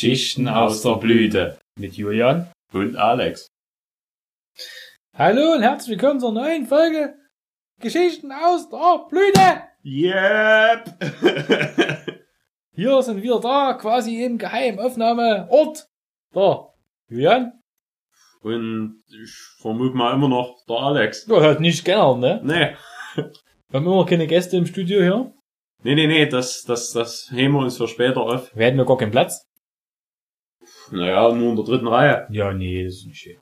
Geschichten aus der Blüte mit Julian Und Alex. Hallo und herzlich willkommen zur neuen Folge Geschichten aus der Blüte. Yep! Hier sind wir da, quasi im Geheimaufnahmeort. Da, Julian? Und ich vermute mal immer noch der Alex. Ja, hört nicht gern, ne? Nee. Wir haben immer keine Gäste im Studio hier. Nee, nee, nee, das, das, das heben wir uns für später auf. Wir hätten ja gar keinen Platz. Naja, nur in der dritten Reihe. Ja, nee, das ist nicht schön.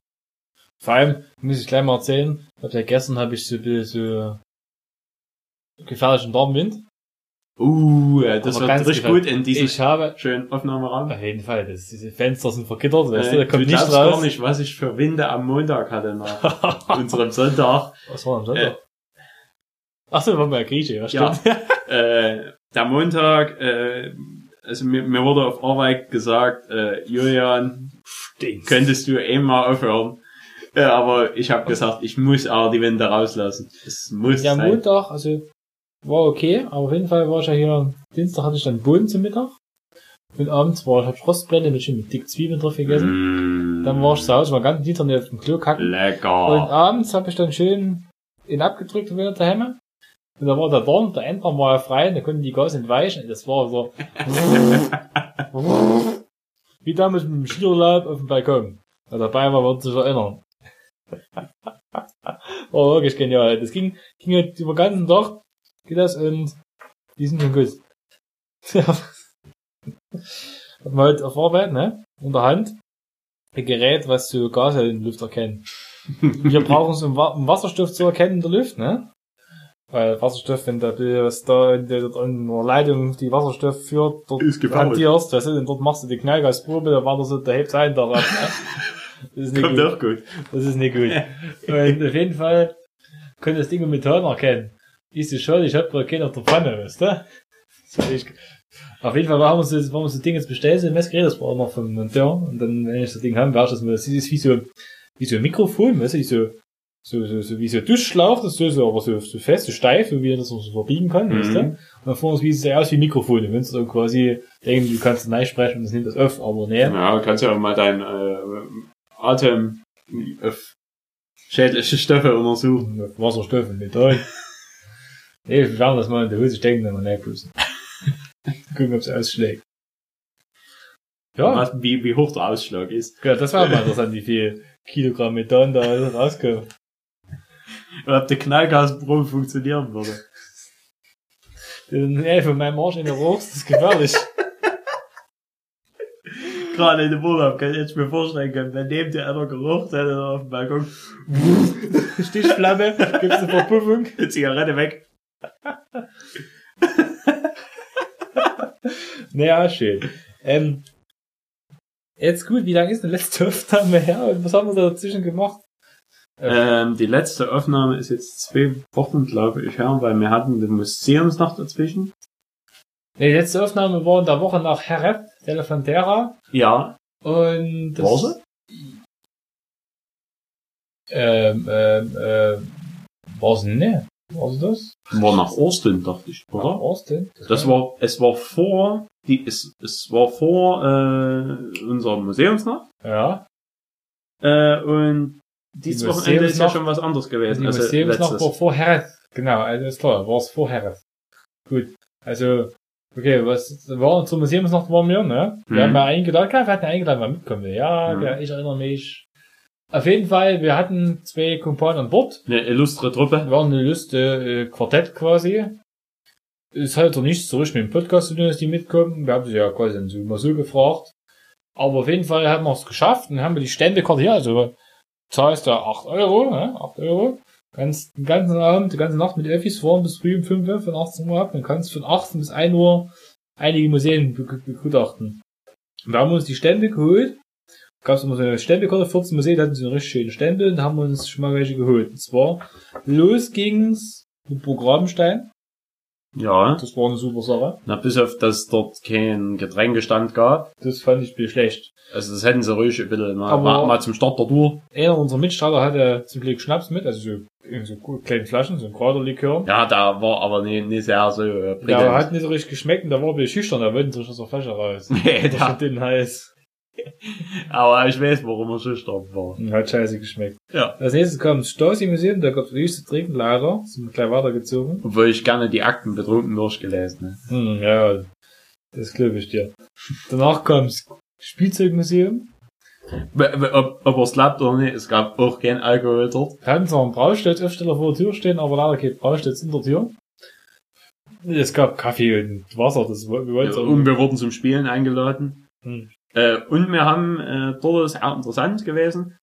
Vor allem, muss ich gleich mal erzählen, hab ja gestern habe ich so ein bisschen so gefährlichen Darmwind. Uh, ja, das Aber wird richtig gefällt. gut in diesem Ich habe, schönen Aufnahmeraum. auf jeden Fall, das, diese Fenster sind vergittert, weißt du, Äh, da kommt du nicht raus. gar nicht, was ich für Winde am Montag hatte nach unserem Sonntag. Was war am Sonntag? Ach so, war mal Grieche, ja, Ja. stimmt. äh, der Montag, äh, also mir, mir wurde auf Arbeit gesagt, äh, Julian, Stinkt. könntest du eben mal aufhören. Äh, aber ich habe gesagt, ich muss aber die Wände rauslassen. Es muss Ja, sein. Montag, also, war okay, aber auf jeden Fall war ich ja hier, Dienstag hatte ich dann Bohnen zum Mittag. Und abends war ich, hab ich Rostbrände mit, mit dick Zwiebeln drauf gegessen. Mm, Dann war ich zu Hause, war ganz Dienstag nicht auf dem Klo kacken. Und Lecker. abends habe ich dann schön ihn abgedrückt und wieder daheim. Und da war der Dorn, der Enddarm war ja frei, da konnten die Gas entweichen. Das war so. Wie damals mit dem Skierlaub auf dem Balkon. Wer dabei war, wird sich erinnern. war wirklich genial. Das ging, ging halt über den ganzen Tag, geht das und die sind schon gut. Hat man halt auf Arbeit, ne? In der Hand. Ein Gerät, was so Gase in der Luft erkennt. Wir brauchen es, um Wasserstoff zu erkennen in der Luft, ne? Weil Wasserstoff, wenn da, was da in der, in der Leitung die Wasserstoff führt, dort Ist hantierst, weißt du, und dort machst du die Knallgasprobe, da war das so, da hebt ein daran, ne? Das ist nicht Kommt gut. auch gut. Das ist nicht gut. Und auf jeden Fall können das Ding mit Methan erkennen. Ist es schon, ich hab gerade keinen auf der Pfanne, weißt du? Das war Auf jeden Fall haben wir so, haben wir so Ding jetzt bestellt, so ein Messgerät, das war noch vom Monteur. Und dann, wenn ich das Ding haben, werde ich das mal, das ist wie so, wie so ein Mikrofon, weißt du, wie so, so, so, so wie so ein Duschschlauch, das ist so, so, aber so, so fest, so steif, so wie er das so verbiegen kann, weißt du? Mhm. Und dann vorne sieht es ja aus wie Mikrofon. Und wenn du dann quasi denken, du kannst neu sprechen und das nimmt das auf, aber nee. Ja, du kannst ja auch mal deinen äh, Atem auf schädliche Stoffe untersuchen. Mit Wasserstoff und Metall. nee, wir werden das mal in die Hose stecken, dann mal nachpusten. Gucken, ob es ausschlägt. Ja, Was, wie, wie hoch der Ausschlag ist. ja, das war mal interessant, wie viel Kilogramm Methan da rauskommt. Und ob der Knallgasprobe funktionieren würde. Nee, von meinem Arsch in der Rohrs, das ist gefährlich. Gerade in dem Urlaub kann ich jetzt mir vorstellen können, wenn neben dir einer gerucht hätte auf dem Balkon, Stichflamme, gibt's eine Verpuffung. die Zigarette weg. Naja, schön. Ähm, jetzt gut, wie lange ist denn letzte Aufnahme her und was haben wir da dazwischen gemacht? Ähm, die letzte Aufnahme ist jetzt zwei Wochen, glaube ich, her, weil wir hatten die Museumsnacht dazwischen. Die letzte Aufnahme war in der Woche nach Herrep, Elefantera. Ja. Und das, War sie? Ähm, ähm, ähm, war's ne? War's das? War nach Austin, dachte ich, Nach oder? Austin? Das war, es war vor, die, es, es war vor, äh, unserer Museumsnacht. Ja. Äh, und dieses Die Wochenende ist ja schon was anderes gewesen. Die als Museumsnacht war vor Herrep. Genau, also ist klar, war's vor Herrep. Gut. Also, okay, was war zur Museumsnacht waren wir, ne? Wir Mhm. haben ja eingeladen, klar, wir hatten eingeladen, mal mitkommen. will. Ja, Mhm. ja, ich erinnere mich. Auf jeden Fall, wir hatten zwei Kumpanen an Bord. Eine illustre Truppe. Wir waren eine Liste äh, Quartett quasi. Es hat doch nichts zurück mit dem Podcast zu tun, dass die mitkommen. Wir haben sie ja quasi dann so gefragt. Aber auf jeden Fall haben wir es geschafft und haben wir die Ständekarte hier, also zahlst da 8 Euro, ne? 8 Euro. Kannst den ganzen Abend, die ganze Nacht mit Öffis fahren bis früh um 5 Uhr, von 18 Uhr ab. Dann kannst von 18 bis 1 Uhr einige Museen be- begutachten. Und wir haben uns die Stände geholt. Gab es immer so eine Stempelkarte, 14 Museen, da hatten sie einen richtig schönen Stempel, da haben wir uns schon mal welche geholt. Und zwar, los ging's mit Programmstein. Ja. Das war eine super Sache. Na, bis auf, dass dort kein Getränkestand gab. Das fand ich viel schlecht. Also das hätten sie ruhig ein bisschen mal, mal, mal zum Start der Tour. Einer unserer Mitstreiter hatte zum Glück Schnaps mit, also so in so kleinen Flaschen, so ein Kraterlikör. Ja, da war aber nicht, nicht sehr so äh, Ja, prickelnd. aber hat nicht so richtig geschmeckt und da war ein bisschen schüchtern, da wollten sich aus der Flasche raus. Nee, Das da, den heiß. Aber ich weiß, warum er schüchtern war. Und hat scheiße geschmeckt. Ja. Als nächstes kam das Stasi-Museum, da gab's nichts zu trinken, leider. Sind wir gleich weitergezogen. Obwohl ich gerne die Akten betrunken durchgelesen habe. Hm, ja, das glaube ich dir. Danach kam das Spielzeugmuseum. Ob, ob er es glaubt oder nicht, es gab auch kein Alkohol dort. Wir hatten zwar einen Braustadtaufsteller vor der Tür stehen, aber leider kein Braustadts in der Tür. Es gab Kaffee und Wasser, das wir wollten Ja, und wir wurden zum Spielen eingeladen. Hm. Äh, und wir haben, äh, dort ist auch interessant gewesen,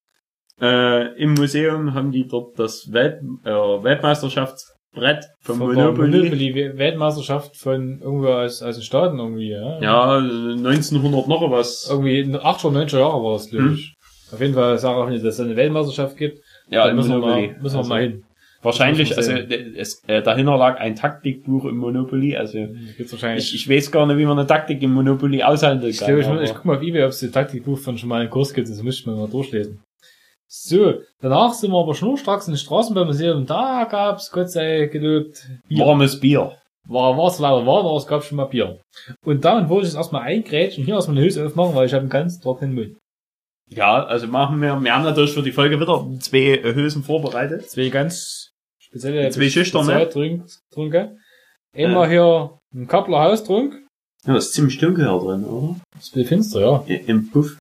äh, im Museum haben die dort das Welt, äh, Weltmeisterschaftsbrett vom Von Monopoly. Monopoly Weltmeisterschaft von irgendwo aus, aus den Staaten irgendwie, ja. Ja, 1900 noch was. Irgendwie in den 80er, 90er Jahre war das, glaube Hm. ich. Auf jeden Fall sage ich auch nicht, dass es eine Weltmeisterschaft gibt. Ja, da müssen wir mal, müssen wir Also mal hin. Wahrscheinlich, Das also es, äh, dahinter lag ein Taktikbuch im Monopoly. Also Gibt's wahrscheinlich. ich, ich weiß gar nicht, wie man eine Taktik im Monopoly aushandeln Ich, kann. glaube, ich, ich guck mal auf eBay, ob es ein Taktikbuch von schon mal einen Kurs gibt, das müsste ich mir mal durchlesen. So, danach sind wir aber schnurstracks in den Straßenbaumuseum, da gab's, Gott sei gelobt, Bier. warmes Bier. War, war's leider warm, aber es gab schon mal Bier. Und damit wollte ich es erstmal eingrätschen, hier erstmal eine Hülse aufmachen, weil ich habe einen ganz trockenen Mund. Ja, also machen wir, wir haben natürlich für die Folge wieder zwei Hülsen vorbereitet. Zwei ganz spezielle Zwei schüchterne. Spezialtrunk- Trunke. Einmal hier ein Kappler Haustrunk. Ja, das ist ziemlich dunkel hier drin, oder? Das ist bisschen finster, ja. I- Im Puff.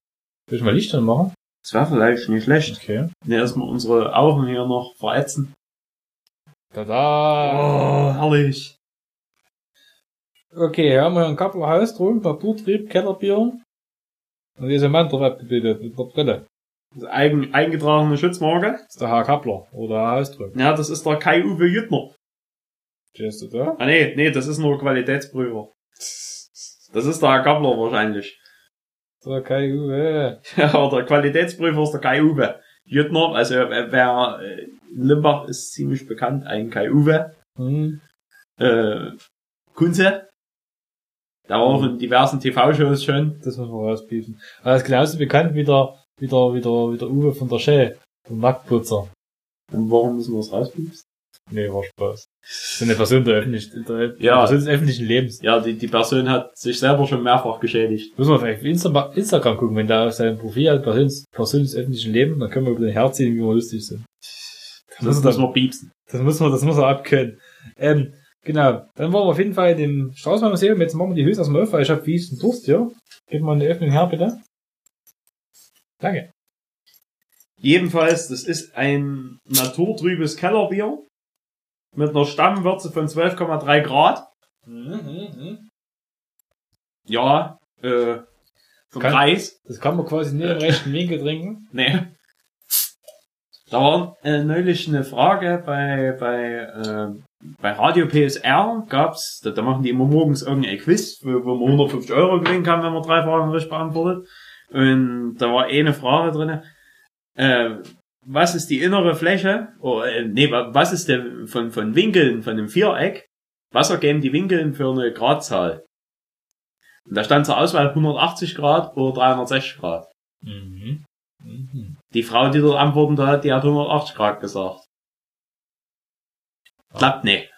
Will ich mal Licht anmachen? Das wäre vielleicht nicht schlecht. Okay. Ne, erstmal unsere Augen hier noch verätzen. Tada! Oh, herrlich. Okay, hier haben wir einen Kappler Haustrunk, Naturtrieb, Kellerbier. Und dieser Mann drauf abgebildet, mit der Brille. Das eigen, eingetragene Schutzmarke. Das ist der Herr Kappler oder Herr Haustrunk. Ja, das ist der Kai-Uwe Jüttner. Stehst du da? Ah nee, nee, das ist nur Qualitätsprüfer. Das ist der Herr Kappler wahrscheinlich. Der Kai Uwe. Ja, aber der Qualitätsprüfer ist der Kai-Uwe. Jüttner, also äh, wer äh, in Limbach ist ziemlich bekannt, ein Kai-Uwe. Hm. Äh, Kunze. Der war auch in diversen TV-Shows schon. Das muss man rauspiepen. Aber er ist genauso bekannt wie der, wie der, wie der, wie der Uwe von der Shell. Vom Nacktputzer. Und warum müssen wir das rauspiepsen? Nee, war Spaß. Das ist eine Person der öffentlichen, der Ja. Person des öffentlichen Lebens. Ja, die, die Person hat sich selber schon mehrfach geschädigt. Müssen wir vielleicht auf Insta Instagram gucken, wenn da auf seinem Profil hat, Person, Person des öffentlichen Lebens, dann können wir über den Herz ziehen, wie wir lustig sind. Das muss müssen wir piepsen. Das muss man, das muss man abkönnen. Ähm, genau. Dann waren wir auf jeden Fall in dem Straßenbahnmuseum. Jetzt machen wir die Höchst erstmal auf, weil ich habe fiesen Durst hier. Gib mal eine Öffnung her, bitte. Danke. Jedenfalls, das ist ein naturtrübes Kellerbier mit einer Stammwürze von 12,3 Grad. Ja, äh, vom Kann- Preis. Das kann man quasi nicht im rechten Winkel trinken. Nee. Da war äh, neulich eine Frage bei, bei, äh, bei Radio PSR gab's, da, da machen die immer morgens irgendein Quiz, wo, wo man 150 Euro gewinnen kann, wenn man drei Fragen richtig beantwortet. Und da war eine Frage drinne. Äh, was ist die innere Fläche? Oh, äh, nee, wa- was ist denn von, von Winkeln, von einem Viereck? Was ergeben die Winkeln für eine Gradzahl? Und da stand zur Auswahl 180 Grad oder 360 Grad. Mhm. Mhm. Die Frau, die dort antworten da, die hat 180 Grad gesagt. Klappt nicht.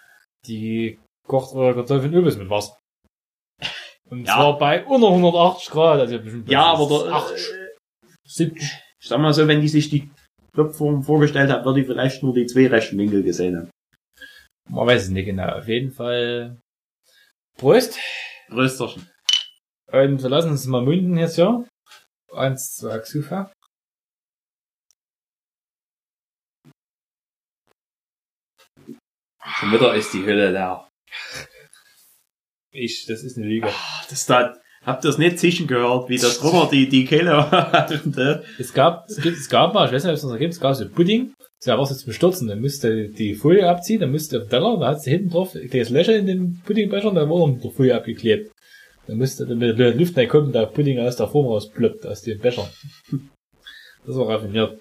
Die kocht eure Kartoffeln übelst mit Wasser. Und Ja. zwar bei unter 180 Grad. Also Ja, aber der, 80, äh, 70. ich sag mal so, wenn die sich die Klopfform vorgestellt hat, würde die vielleicht nur die zwei rechten Winkel gesehen haben. Man weiß es nicht genau. Auf jeden Fall. Prost. Größterchen. Und wir lassen uns mal munden jetzt, ja. Eins, zwei, Xufa. Schon wieder ist die Hülle leer. Ich, das ist eine Lüge. Das da, habt ihr das nicht zischen gehört, wie das drüber die, die Kehle hatte? Es gab, es gibt, es gab mal, ich weiß nicht, ob es noch gibt, es gab so Pudding. Da war es jetzt zum Stürzen. Dann müsste die Folie abziehen, dann müsste auf den Teller, da hat sie hinten drauf ein kleines Löcher in den Puddingbecher und da wurde mit der Folie abgeklebt. Dann müsste, dann mit der Luft reinkommen, der Pudding aus der Form rausploppt, aus den Bechern. Das war raffiniert.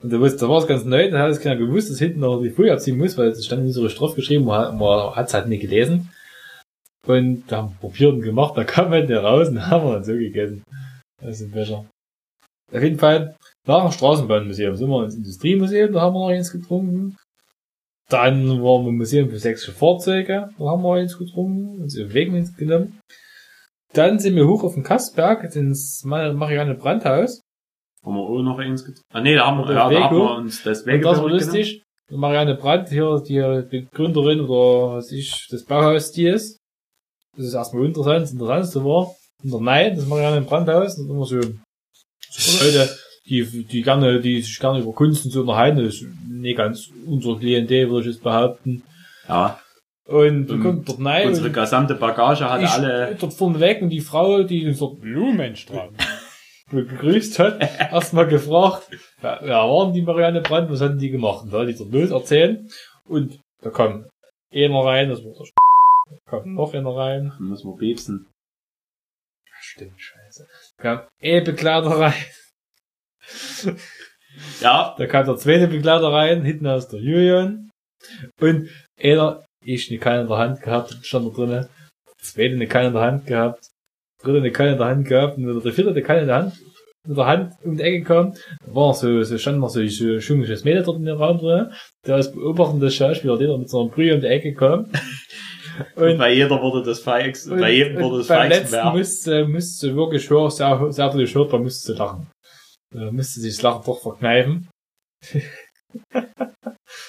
Und da, wusste, da war es ganz neu, da hat es keiner gewusst, dass hinten noch die Folie abziehen muss, weil es stand nicht so richtig drauf geschrieben, man, man hat es halt nicht gelesen. Und da haben wir probiert und gemacht, da kam halt nicht raus und haben wir dann so gegessen. Aus dem Becher. Auf jeden Fall, nach dem Straßenbahnmuseum sind wir ins Industriemuseum, da haben wir noch eins getrunken. Dann waren wir im Museum für sächsische Fahrzeuge. Da haben wir eins getrunken, uns im Weg mitgenommen. Dann sind wir hoch auf den Kastberg, ins Marianne Brandhaus. Haben wir auch noch eins getrunken? Ah, nee, da haben wir, ja, das da haben wir uns das Wege das war lustig. Marianne Brandt, hier die Begründerin oder was ich, des Bauhaus, die ist. Das ist erstmal interessant. Das Interessantste war, in der Nein, das Marianne Brandhaus, das ist immer so, so Leute, die, die gerne, die sich gerne über Kunst und so unterhalten, das ist nicht ganz unser Klientel, würde ich jetzt behaupten. Ja, Und du Ähm, kommst dort rein unsere und gesamte Bagage hat ich alle, dort vorne weg und die Frau, die uns dort Blumenstrand begrüßt hat, erstmal gefragt, wer, wer waren die Marianne Brandt, was hatten die gemacht? Und da hat die dort los erzählen und da kam einer rein, das war der da kam noch einer rein. müssen wir piepsen. Stimmt, scheiße. Da kam ein Begleiter rein, Ja, da kam der zweite Begleiter rein, hinten aus der Julian und einer, ich eine Kanne in der Hand gehabt, stand da drinnen, der zweite eine Kanne in der Hand gehabt, der dritte eine Kanne in der Hand gehabt und der vierte eine Kanne in der Hand, mit der Hand um die Ecke kam, da war noch so, so stand noch so ein so Mädel dort in dem Raum drin, der als beobachtender Schauspieler, der mit so einer Brühe um die Ecke kam. Und, bei jeder wurde das Feix, und, bei jedem wurde das beim Feix letzten mehr. musste, musste wirklich hören, sehr, sehr viel hörbar musste lachen. Da musste sich das Lachen doch verkneifen.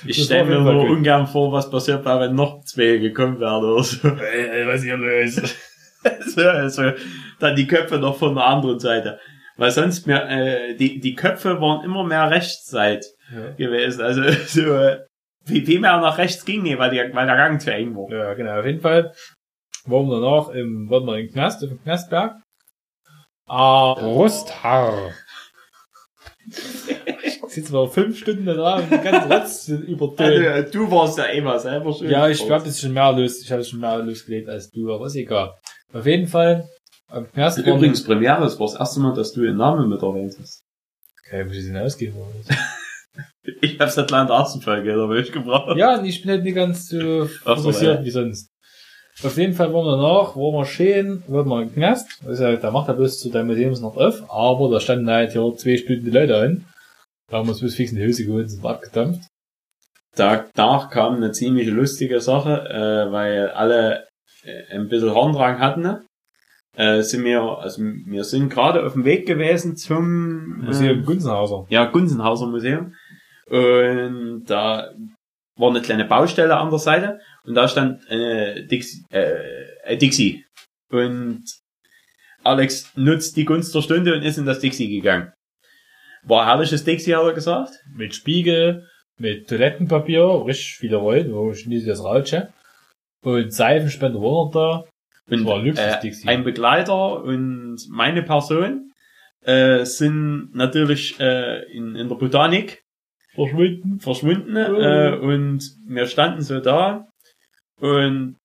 Ich stelle mir nur gut. ungern vor, was passiert wäre, wenn noch zwei gekommen wären oder so. Ey, was hier los? so also, dann die Köpfe noch von der anderen Seite. Weil sonst mir, äh, die, die Köpfe waren immer mehr Rechtsseit Ja. gewesen. Also so, äh, wie, wie mehr nach rechts ging, nee, weil, die, weil der Gang zu eng war. Ja, genau. Auf jeden Fall waren wir danach im, waren wir im Knast, auf dem Knastberg. Ah, Rusthaar. Ich sitze mal fünf Stunden da und Rotz Also, übertönt. äh, du warst ja immer selber schön. Ja, ich habe jetzt schon mehr los, ich habe schon mehr losgelegt als du, aber ist egal. Auf jeden Fall, am Übrigens, Premiere, es war das erste Mal, dass du den Namen mit erwähnt hast. Okay, muss ich den ausgeben? Ich hab's ersten Folge, da will ich gebraucht. Ja, und ich bin halt nicht ganz so fokussiert ja. wie sonst. Auf jeden Fall waren wir danach, waren wir schön, waren wir im Knast. Also, der macht ja bloß zu deinem Museum noch auf, aber da standen halt hier zwei Stunden die Leute an. Da haben wir uns bloß fix in die Hose geholt und sind abgedampft. Danach kam eine ziemlich lustige Sache, äh, weil alle äh, ein bisschen Horndrang hatten. ne? Äh, sind wir, also wir sind gerade auf dem Weg gewesen zum Museum äh, Gunzenhauser. ja, Gunzenhauser Museum. Und da war eine kleine Baustelle an der Seite und da stand eine Dixie, äh, ein Dixie. Und Alex nutzt die Gunst der Stunde und ist in das Dixie gegangen. War ein herrliches Dixie, hat er gesagt. Mit Spiegel, mit Toilettenpapier, richtig viele Rollen, wo ich nie das rauche. Und Seifenspender war da. Und war ein Luxus äh, Dixie. ein Begleiter und meine Person äh, sind natürlich äh, in, in der Botanik Verschwunden. verschwunden Oh. äh, und wir standen so da und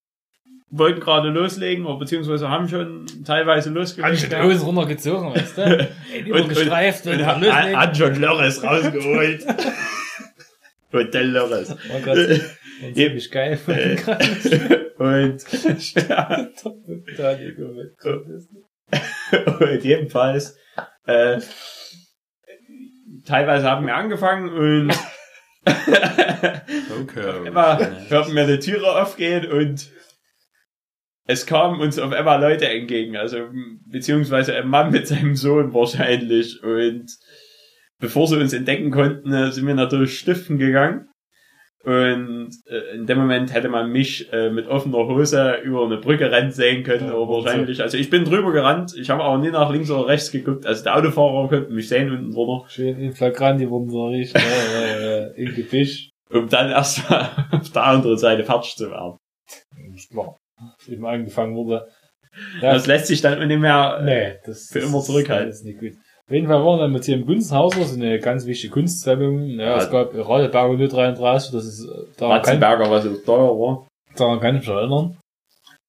wollten gerade loslegen oder beziehungsweise haben schon teilweise Hat losgelegt. schon die ja. Hose runtergezogen, weißt du? Ey, und, Übergestreift und, und, und hat, loslegen. hat schon Lörres rausgeholt. Hotel Lörres. Grad war ziemlich geil. und, und jedenfalls äh, teilweise haben wir angefangen und Okay. immer hörten mir die Türe aufgehen und es kamen uns auf einmal Leute entgegen, also beziehungsweise ein Mann mit seinem Sohn wahrscheinlich und bevor sie uns entdecken konnten, sind wir natürlich stiften gegangen und äh, in dem Moment hätte man mich äh, mit offener Hose über eine Brücke rennen sehen können, Ja, aber wahrscheinlich, also ich bin drüber gerannt, ich habe aber nie nach links oder rechts geguckt, also der Autofahrer konnte mich sehen unten drunter, Schön in Flagranti wurden so richtig äh, in Gefisch. um dann erstmal auf der anderen Seite fertig zu werden. War. Eben angefangen wurde. Ja, Das lässt sich dann nicht mehr. äh, nee, das für immer zurückhalten. Das ist nicht gut. Auf jeden Fall waren wir mit hier im Gunzenhauser, so eine ganz wichtige Kunstsammlung. Ja, Ja. es gab Radeberger 033, das ist, äh, daran kann, Ratzenberger, was so teuer war. daran kann ich mich erinnern.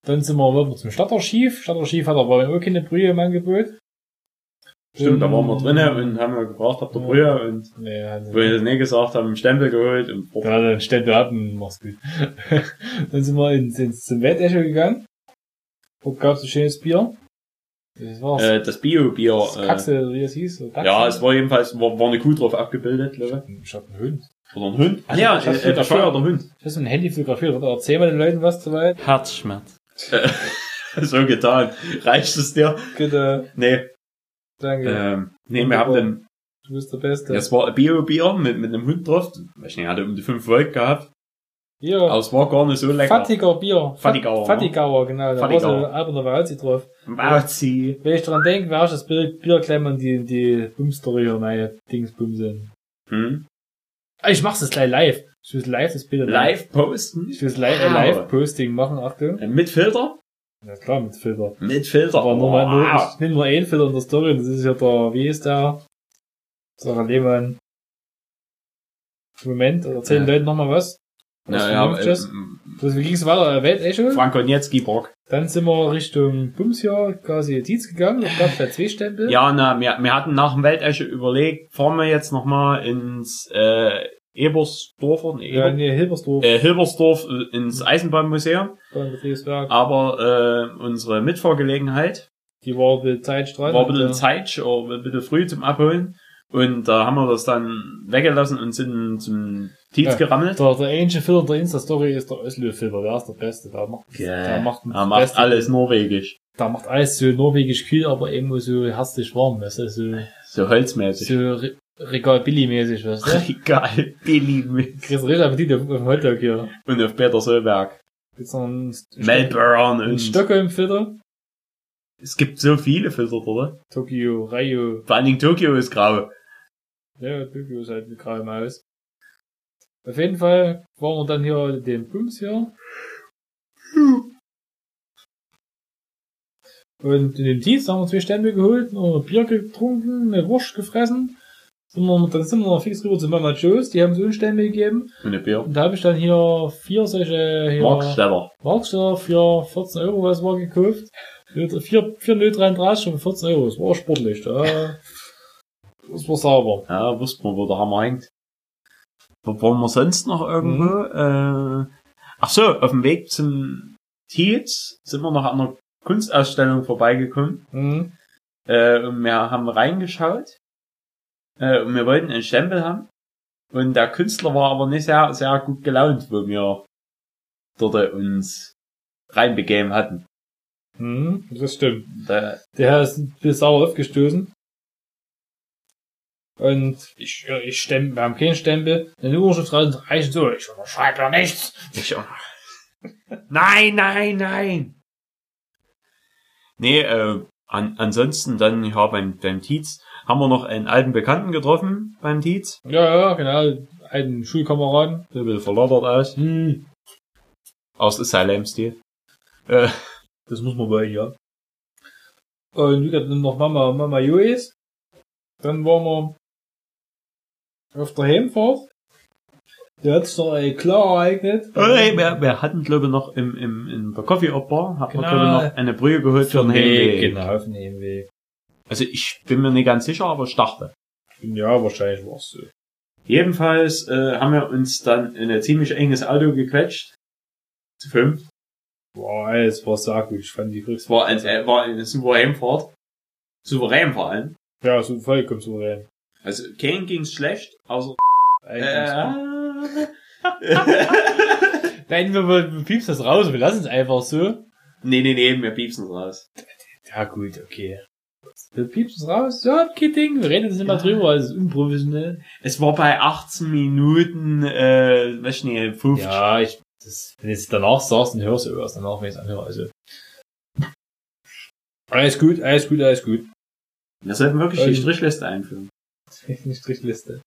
Dann sind wir wieder zum Stadtarchiv. Stadtarchiv hat aber auch keine Brühe im Angebot. Stimmt, da waren wir drinnen und haben wir gefragt, habt ihr Ja. Brühe? Und Nee, also, wo wir das nicht gesagt haben, einen Stempel geholt und Ja, dann ab und mach's gut. dann sind wir ins, ins, zum Wettecho gegangen. Dort gab's ein schönes Bier. Das war's. äh, das Bio-Bier. das Äh, wie es hieß. So ja, es war jedenfalls, war, war eine Kuh drauf abgebildet, glaube Ich hab einen Hund. ich. Oder ein Hund. Ah ja, Ich äh, der. Steuer, der Hund. Ich habe so ein Handy fotografiert, oder? Erzähl mal den Leuten was soweit. Herzschmerz. so getan. Reicht es dir? Bitte. Nee. Danke. Ähm, nee, wir haben den, Du bist der Beste. das war ein Bio-Bier mit, mit einem Hund drauf. Ich nicht, hatte um die 5 Volt gehabt. Hier. Aber es war gar nicht so lecker. Fattiger Bier. Fattigauer, Fattigauer, genau. Da war so Fattigauer. Alberner Walzi drauf. Wauzi. Wenn ich dran denke, wäre ich das Bier, Bier klemmen die, die Bumstory hier, neue Dingsbumsen. Hm? Ah, Ich mach's das gleich live. Ich will live das Bild Live posten. Ich will live, Wow. live Posting machen, Achtung. Äh, Mit Filter? Ja klar, mit Filter. Mit Filter. Aber nur, mal, nur, Wow. ich nehme nur einen Filter in der Story, das ist ja der, wie ist der? Sarah Lehmann. Moment, erzähl den Ja. Leuten nochmal was. Was Ja, ja, äh, Das, wie ging's weiter? Äh, Weltecho? Frank Konietzki Brock. Dann sind wir Richtung Bumsjahr, quasi Dietz gegangen, und gab da zwei Stempel. Ja, na, wir, wir hatten nach dem Weltesche überlegt, fahren wir jetzt nochmal ins äh, Ebersdorfer, nee, Ja, Eber, nee, Hilbersdorf, äh, Hilbersdorf äh, ins Eisenbahnmuseum, beim Betriebswerk. aber äh, unsere Mitfahrgelegenheit Die war ein Zeit dran. war ein bisschen Zeit, oder ein bisschen früh zum Abholen und da haben wir das dann weggelassen und sind zum Tietz Ja. gerammelt. Der, der ähnliche Filter der Insta-Story ist der Oslo-Filter, der ist der Beste. Der macht, der macht, er das macht Beste. alles norwegisch, Der macht alles so norwegisch kühl, aber irgendwo so herzlich warm, weißt du, so, so holzmäßig. so Re Regal Billy-mäßig, weißt du? Egal, Billy mit. Kriegst du richtig Appetit auf, auf dem Hotdog hier. Und auf Peter Solberg. Gibt's noch einen, Melbourne und Stockholm-Filter? es gibt so viele Filter dort. Tokio, Rio. Vor allen Dingen Tokio ist grau. Ja, Tokio ist halt eine graue Maus. Auf jeden Fall waren wir dann hier den Bums hier. Und in dem Dienst haben wir zwei Stände geholt, noch ein Bier getrunken, eine Wurst gefressen. Sind wir, dann sind wir noch fix rüber zu Mama Joe's, die haben so einen Stände gegeben. Und ein Bier. Und da habe ich dann hier vier solche hier Marksteller. Marksteller für 14 Euro was war gekauft. Vier, vier 0,33 für 14 Euro. Das war sportlich. Da, das war sauber. Ja, wusste man, wo der Hammer hängt. Wo waren wir sonst noch irgendwo? Äh, ach so, auf dem Weg zum Tietz sind wir noch an einer Kunstausstellung vorbeigekommen. Mhm. Äh, und wir haben reingeschaut. Äh, und wir wollten einen Stempel haben. Und der Künstler war aber nicht sehr, sehr gut gelaunt, wo wir dort uns reinbegeben hatten. Mhm, das stimmt. Da, Der ist ein bisschen sauer aufgestoßen. Und ich, ja, ich stempel, wir haben keinen Stempel. Eine Überschrift draußen reichen so, ich unterschreibe ja nichts. Ich auch. nein, nein, nein. Nee, äh, an, ansonsten dann, ja, beim, beim Tietz haben wir noch einen alten Bekannten getroffen beim Tietz. Ja, ja, genau. Einen Schulkameraden. Der will verloddert aus. Hm, Aus Asylum-Stil. Äh, das muss man wollen, ja. Und wie gesagt, dann noch Mama, Mama Jois. Dann waren wir auf der Heimfahrt. Der hat sich noch ein klar ereignet. hey, wir, wir hatten, glaube ich, noch im, im, in der Coffee Up Bar, haben wir, Genau. glaube ich, noch eine Brühe geholt für den Heimweg. Genau, auf den Heimweg. Also ich bin mir nicht ganz sicher, aber ich dachte. Ja, wahrscheinlich war es so. Jedenfalls äh, haben wir uns dann in ein ziemlich enges Auto gequetscht. Zu fünf. Boah, ey, es war sehr gut. Ich fand die Kriegs war, ein, äh, war eine super Heimfahrt. Souverän vor allem. Ja, so vollkommen souverän. Also kein ging's schlecht, außer äh, Nein, wir, wir, piepsen das raus, wir lassen es einfach so. Nee, nee, nee, wir piepsen raus. Ja, gut, okay. Wir piepsen es raus, ja, kein Ding, wir reden jetzt nicht mal Ja. drüber, es ist unprofessionell. Es war bei 18 Minuten, äh, weiß ich nicht, 50. Ja, ich, das, wenn du jetzt danach sagst, dann hörst du erst danach, wenn ich es anhöre, also. Alles gut, alles gut, alles gut. Wir sollten wirklich die Ähm. Strichliste einführen. Nicht Strichliste.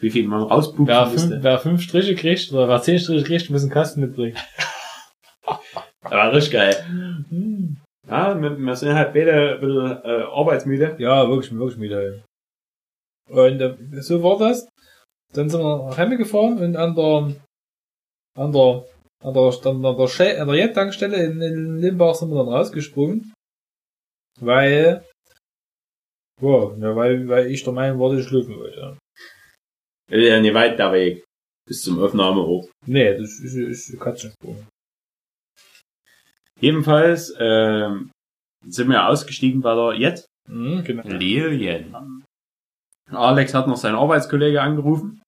Wie viel man rauspupsen Wer fünf, müsste. wer fünf Striche kriegt, oder wer zehn Striche kriegt, muss einen Kasten mitbringen. Ja, richtig geil. Hm. Ja, wir, wir sind halt beide ein bisschen äh, arbeitsmüde. Ja, wirklich, wirklich müde. Und äh, so war das. Dann sind wir nach Hemme gefahren und an der, an der, an der, an der, an der Jet-Tankstelle in, in Limbach sind wir dann rausgesprungen. Weil, wow, ja, weil, weil ich der Meinung war, dass ich schlucken wollte. Ist ja nicht weit der Weg. Bis zum Aufnahmeort. Nee, das ist, ist, ist Katzensprung. Jedenfalls, ähm, sind wir ausgestiegen bei der Jet. Mhm, genau. Lilien. Alex hat noch seinen Arbeitskollege angerufen.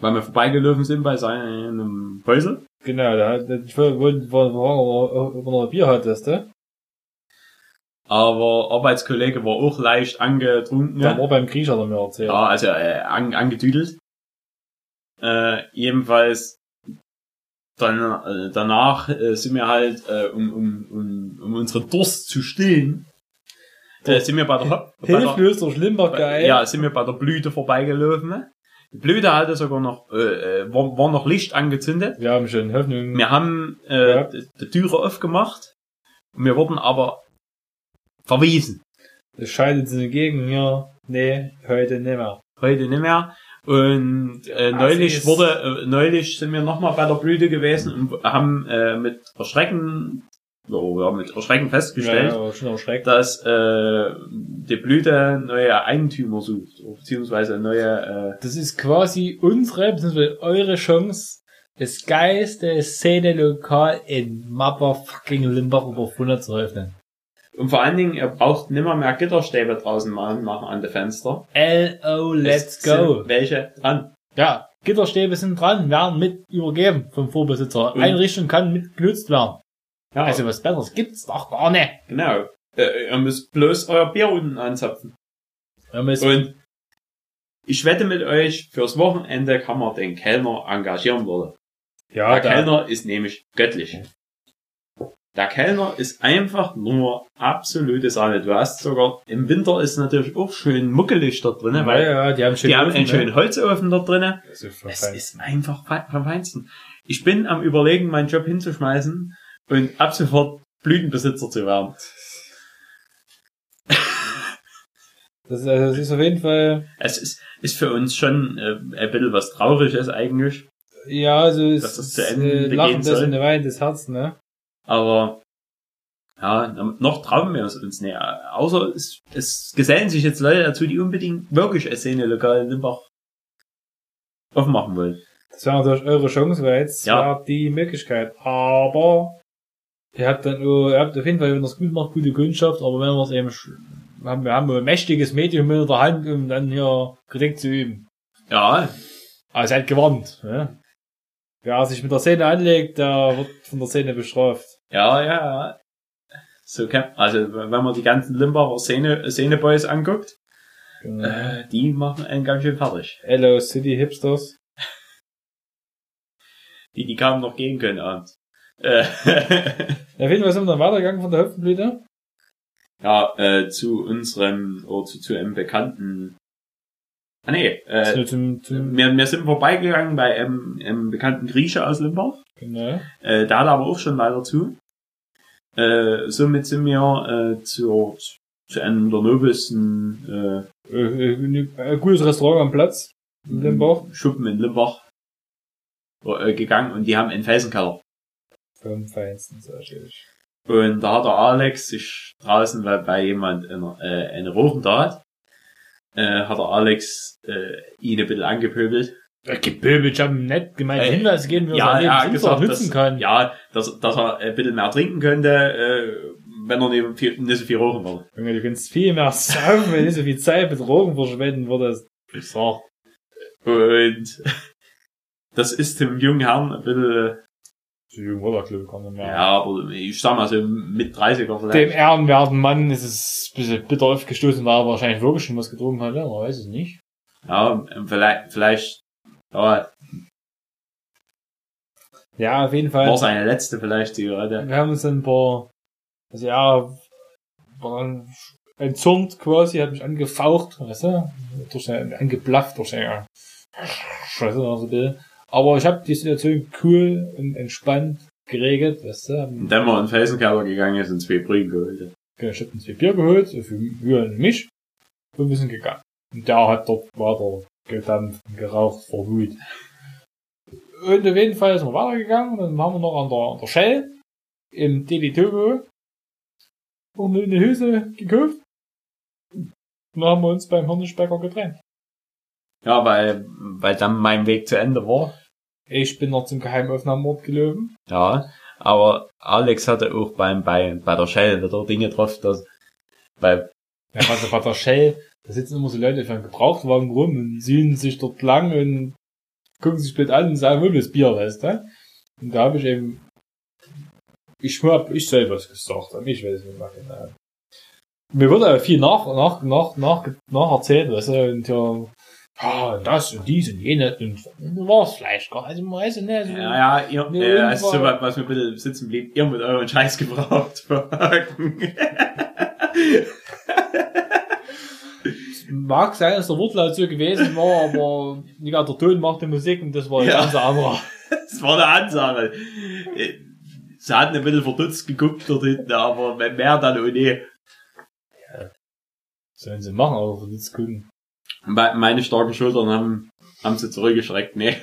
weil wir vorbeigelaufen sind bei seinem Häusel. Genau, da, da ich wollte, wollte, wollte, wo noch ein Bier hattest, du? Aber Arbeitskollege war auch leicht angetrunken. Da war beim Griecher, hat er mir erzählt. Ja, also äh, an, angedüdelt. Äh, jedenfalls dann äh, danach äh, sind wir halt, äh, um, um, um, um unseren Durst zu stillen, äh, sind wir bei der, der Hilflos durch Limbergeil. ja, sind wir bei der Blüte vorbeigelaufen. Die Blüte hatte sogar noch, äh, äh, war, war noch Licht angezündet. Wir haben schon Hoffnung. Wir haben äh, Ja. die, die Türe aufgemacht. Wir wurden aber verwiesen. Es scheidet sich entgegen, ja. Nee, heute nicht mehr. Heute nicht mehr. Und äh, Ja, neulich sie wurde, äh, neulich sind wir nochmal bei der Blüte gewesen und haben äh, mit Erschrecken, oh, ja, mit Erschrecken festgestellt, Ja, ja, dass äh, die Blüte neue Eigentümer sucht, beziehungsweise neue, Das ist quasi unsere, beziehungsweise eure Chance, das geilste Szene-Lokal in Motherfucking Limbach über 100 zu öffnen. Und vor allen Dingen, ihr braucht nimmer mehr Gitterstäbe draußen machen, machen an die Fenster. L.O. Let's Es go. Welche dran? Ja, Gitterstäbe sind dran, werden mit übergeben vom Vorbesitzer. Und- Einrichtung kann mit genutzt werden. Ja, Also was Besseres gibt's doch gar nicht. genau. Äh, ihr müsst bloß euer Bier unten anzapfen. Wir müssen Und ich wette mit euch, fürs Wochenende kann man den Kellner engagieren würde. ja, Der da, Kellner ist nämlich göttlich. Der Kellner ist einfach nur absolute Sahne. Du hast sogar, im Winter ist natürlich auch schön muckelig dort drinnen, ja, weil ja, die haben schön die haben Ofen, einen ne? schönen Holzofen dort drinnen. Das ist ist einfach vom Feinsten. Ich bin am überlegen, meinen Job hinzuschmeißen und ab sofort Blütenbesitzer zu werden. Das ist, also, das ist auf jeden Fall, Es ist, ist für uns schon äh, ein bisschen was Trauriges eigentlich. ja, also es Dass das ist zu Ende äh, Lachen soll. und Wein des Herzens, ne? Aber ja, noch trauen wir es uns nicht. Außer es, es gesellen sich jetzt Leute dazu, die unbedingt wirklich eine Szene lokal in Limbach aufmachen wollen. Das wäre natürlich eure Chance, weil jetzt Ja. wäre die Möglichkeit. Aber ihr habt dann nur, ihr habt auf jeden Fall, wenn ihr es gut macht, gute Kundschaft, aber wenn wir es eben haben, wir haben ein mächtiges Medium in der Hand, um dann hier Kritik zu üben. Ja, Aber seid gewarnt, ne? Wer sich mit der Szene anlegt, der wird von der Szene bestraft. Ja, ja. So kann, also wenn man die ganzen Limbacher Szene, Szeneboys anguckt, Genau. äh, die machen einen ganz schön fertig. Hello City Hipsters. Die, die kaum noch gehen können abends. Äh, Auf jeden Fall sind wir dann weitergegangen von der Hüpfenblüte. ja, äh, zu unserem, oder zu, zu einem bekannten, ah nee, äh, zum, zum, wir, wir sind vorbeigegangen bei einem, einem bekannten Grieche aus Limbach. genau. Äh, da hat er aber auch schon leider zu. Äh, somit sind wir äh, zu, zu einem der nobelsten Äh, äh, ein gutes Restaurant am Platz. äh, In Limbach. Schuppen in Limbach äh, gegangen und die haben einen Felsenkeller. Vom Feinsten, sag ich. Und da hat der Alex sich draußen, weil bei jemand eine, äh, eine Rochen da hat, äh, hat der Alex äh, ihn ein bisschen angepöbelt. Ja, Gepöbelt, ich hab ihm nicht gemeint, Äh, Hinweise geben, wie er Ja, er Leben gesagt, nutzen dass, kann. ja, dass, dass er ein bisschen mehr trinken könnte, äh, wenn er nicht, viel, nicht so viel rauchen würde. Junge, du kannst viel mehr saufen, wenn du nicht so viel Zeit mit Drogen verschwenden würdest. Sag. Und das ist dem jungen Herrn ein bisschen, So jung war der, glaube ich, gar nicht ja, mehr. aber ich sag mal so mit 30er Dem vielleicht. ehrenwerten Mann ist es ein bisschen bitter aufgestoßen, weil er wahrscheinlich wirklich schon was getrunken hat, ja, man weiß es nicht. Ja, vielleicht, vielleicht ja, Ja, auf jeden Fall. war seine letzte vielleicht Zigarette. Wir haben uns dann ein paar, also ja, war dann entzürnt quasi, hat mich angefaucht, weißt du, durch seine, angeblafft durch seine, Scheiße, so ein bisschen. Aber ich habe die Situation cool und entspannt geregelt, weißt du, Und haben dann mal in den Felsenkeller gegangen ist und zwei Brühen geholt. ich hab uns zwei Bier geholt, für Mühe und mich, und wir sind gegangen. Und der hat dort weiter gedampft und geraucht vor Wut. Und auf jeden Fall sind wir weitergegangen, dann haben wir noch an der, an der Shell im Deli Togo noch eine Hülse gekauft. Und dann haben wir uns beim Hirnischbäcker getrennt. Ja, weil, weil dann mein Weg zu Ende war. Ich bin noch zum Geheimaufnahmeort gelaufen. Ja, aber Alex hatte auch beim, bei, bei der Shell wieder Dinge drauf, dass, weil, Ja, also bei der Shell, da sitzen immer so Leute für einen Gebrauchtwagen rum und ziehen sich dort lang und gucken sich blöd an und sagen, wo das Bier, weißt du? Und da habe ich eben, ich hab, ich selber was gesagt, aber ich weiß nicht mehr genau. Mir wurde aber viel nach, nach, nach, nach, nach erzählt, weißt du, und ja, ja, das und dies und jene, und dann war es vielleicht gar, also, man weiß nicht, so, Ja, ja, ihr, Nee, äh, das ist so was, was mir ein bisschen sitzen blieb. Ihr mit euren Scheiß gebraucht. mag sein, dass der Wortlaut so gewesen war, aber gesagt, der Ton macht die Musik und das war Ja. ganz anderer. das war eine Ansage. Äh, Sie hatten ein bisschen verdutzt geguckt dort hinten, aber mehr dann ohne. Sollen sie machen, aber Kunden. Me- Meine starken Schultern haben, haben sie zurückgeschreckt. Nee.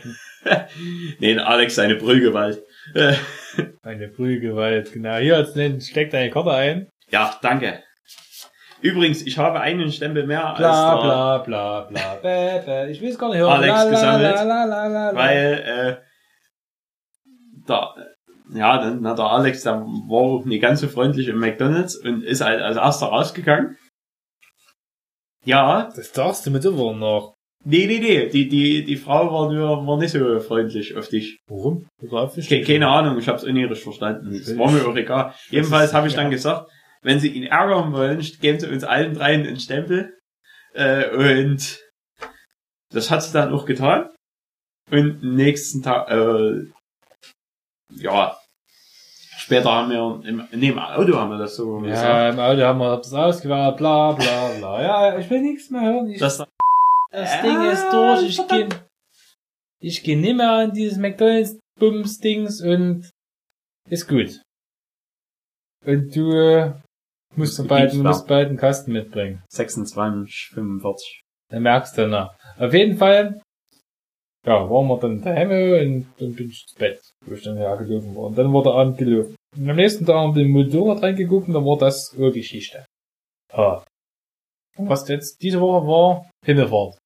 nee, Alex seine Brüllgewalt. Eine Prügelgewalt, genau. Hier als nennt, steck deine Karte ein. Ja, danke. Übrigens, ich habe einen Stempel mehr als Bla, der, bla, bla, bla, bä, bä. Ich will es gar nicht hören. Alex La, gesammelt. la, la, weil äh, der, ja, dann na, der Alex, der war auch nicht ganz so freundlich im McDonalds und ist halt als erster rausgegangen. Ja, Das darfst du mit immer noch. nee, nee, nee, die, die, die Frau war nur, war nicht so freundlich auf dich. Warum? Ke das? keine Ahnung, ich hab's richtig verstanden. Es war mir auch egal. Jedenfalls habe ich dann ja. gesagt, wenn sie ihn ärgern wollen, geben sie uns allen dreien einen Stempel. Äh, und das hat sie dann auch getan. Und nächsten Tag, äh, ja, später haben wir im, nee, im Auto haben wir das so gesagt. Ja, im Auto haben wir das ausgewählt, bla, bla, bla. Ja, ich will nichts mehr hören. Ich, Das, das Ding ist durch. Ich geh, ich geh nicht mehr an dieses McDonalds-Bums-Dings und ist gut. Und du äh, musst, Du bald, du musst bald einen Kasten mitbringen. 26, 45. Dann merkst du nach. Auf jeden Fall, ja, waren wir dann daheim und dann bin ich ins Bett, wo ich dann hergelaufen war. Und dann war der Abend gelaufen. Und am nächsten Tag haben wir den Motorrad reingeguckt und dann war das eine Geschichte. Ah. Und was jetzt diese Woche war, Himmelfahrt.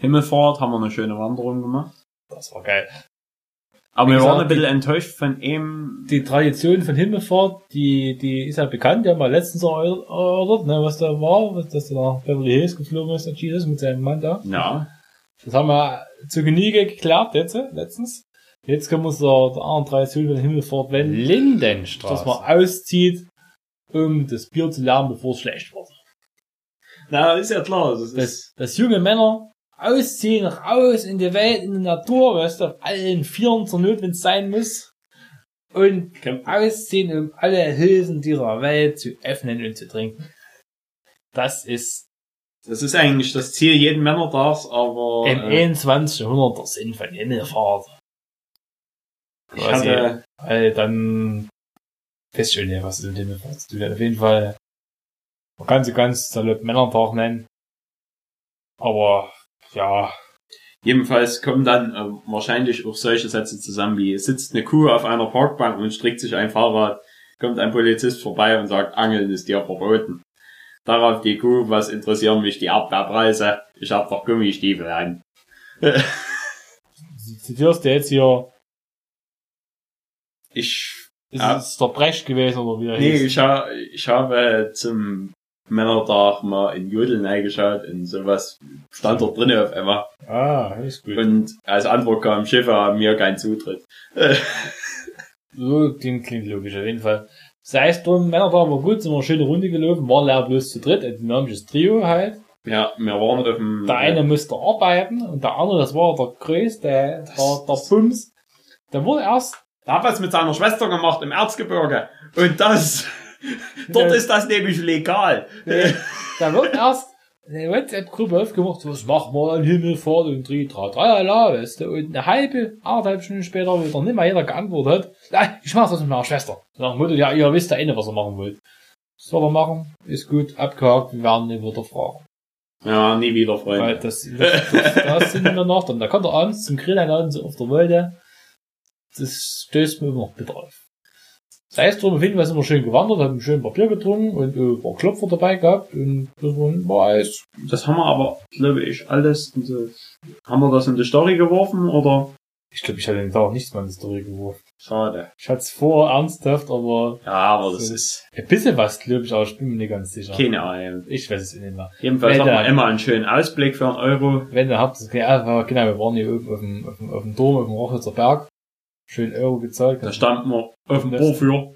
Himmelfahrt haben wir eine schöne Wanderung gemacht. Das war geil. Aber Wie wir gesagt, waren ein bisschen enttäuscht von ihm. Die Tradition von Himmelfahrt, die, die ist ja bekannt, die haben wir letztens erörtert, ne, was da war, was, dass da nach Beverly Hills geflogen ist, der Jesus mit seinem Mann da. Ja, Das haben wir zu Genüge geklärt jetzt, äh, letztens. Jetzt können wir uns der, der anderen von Himmelfahrt wenden, Lindenstraße. dass man auszieht, um das Bier zu lernen, bevor es schlecht wird. na, ist ja klar. Das ist, Dass, dass junge Männer ausziehen, raus in die Welt, in die Natur, weißt du, auf allen Vieren zur Not, wenn es sein muss. Und ausziehen, um alle Hülsen dieser Welt zu öffnen und zu trinken. Das ist Das ist eigentlich das Ziel jeden Männertags, aber im äh, 21. Jahrhundert der Sinn von Himmelfahrt. ich hatte, Weil dann weiß schon nicht, was du mit Himmelfahrt zu tun hat. Auf jeden Fall, man kann sie ganz salopp Männertag nennen. Aber, ja, jedenfalls kommen dann äh, wahrscheinlich auch solche Sätze zusammen wie sitzt eine Kuh auf einer Parkbank und strickt sich ein Fahrrad, kommt ein Polizist vorbei und sagt, Angeln ist dir verboten. Darauf die Kuh, was interessieren mich die Erdbeerpreise? Ich hab doch Gummistiefel an. zitierst du jetzt hier, Ich, ist Ja. es der Brecht gewesen oder wie er nee, hieß? ich, ha, ich habe zum Männertag mal in Jodeln eingeschaut und sowas stand dort drinnen auf einmal. Ah, ist gut. Und als Antwort kam, Schiffe haben mir keinen Zutritt. So klingt, klingt logisch, auf jeden Fall. Sei es drum, Männertag war gut, sind wir eine schöne Runde gelaufen, waren leider bloß zu dritt, ein dynamisches Trio halt. Ja, wir waren auf dem... Der eine musste arbeiten und der andere, das war der Größte, der, der, der Bums. Der wurde erst, Der hat was mit seiner Schwester gemacht im Erzgebirge. Und das... dort ist das nämlich legal. der wird erst eine WhatsApp-Gruppe aufgemacht, was machen wir an Himmelfahrt und drei, drei, drei, la, weißt du, und eine halbe, anderthalb Stunden später wieder nicht mehr jeder geantwortet hat, ja, ich mach das mit meiner Schwester. Nach dem Motto, ja, ihr wisst ja eh nicht, was ihr machen wollt. Soll er machen, ist gut, abgehakt, wir werden nicht wieder fragen. Ja, nie wieder, Weil Freunde. das, das, das, das sind wir noch, dann da kommt er abends zum Grill einladen, so auf der Wolde. Das stößt mir immer noch bitter auf. Sei es drum, auf jeden Fall sind wir schön gewandert, haben schön Papier getrunken und äh, ein paar Klopfer dabei gehabt und das war, alles. Das haben wir aber, glaube ich, alles... in so- Haben wir das in die Story geworfen, oder? Ich glaube, ich hatte den Tag nichts mehr in die Story geworfen. Schade. Ich hatte es vor, ernsthaft, aber Ja, aber das So. ist ein bisschen was, glaube ich, aber ich bin mir nicht ganz sicher. keine Ahnung. Ich weiß es nicht mehr. Jedenfalls der- man immer einen schönen Ausblick für einen Euro. Wenn ihr habt, einfach, genau, wir waren hier oben auf dem, auf dem, auf dem Turm, auf dem Rochlitzer Berg. Schön Euro gezahlt. Da standen wir auf dem Das- Porphyr.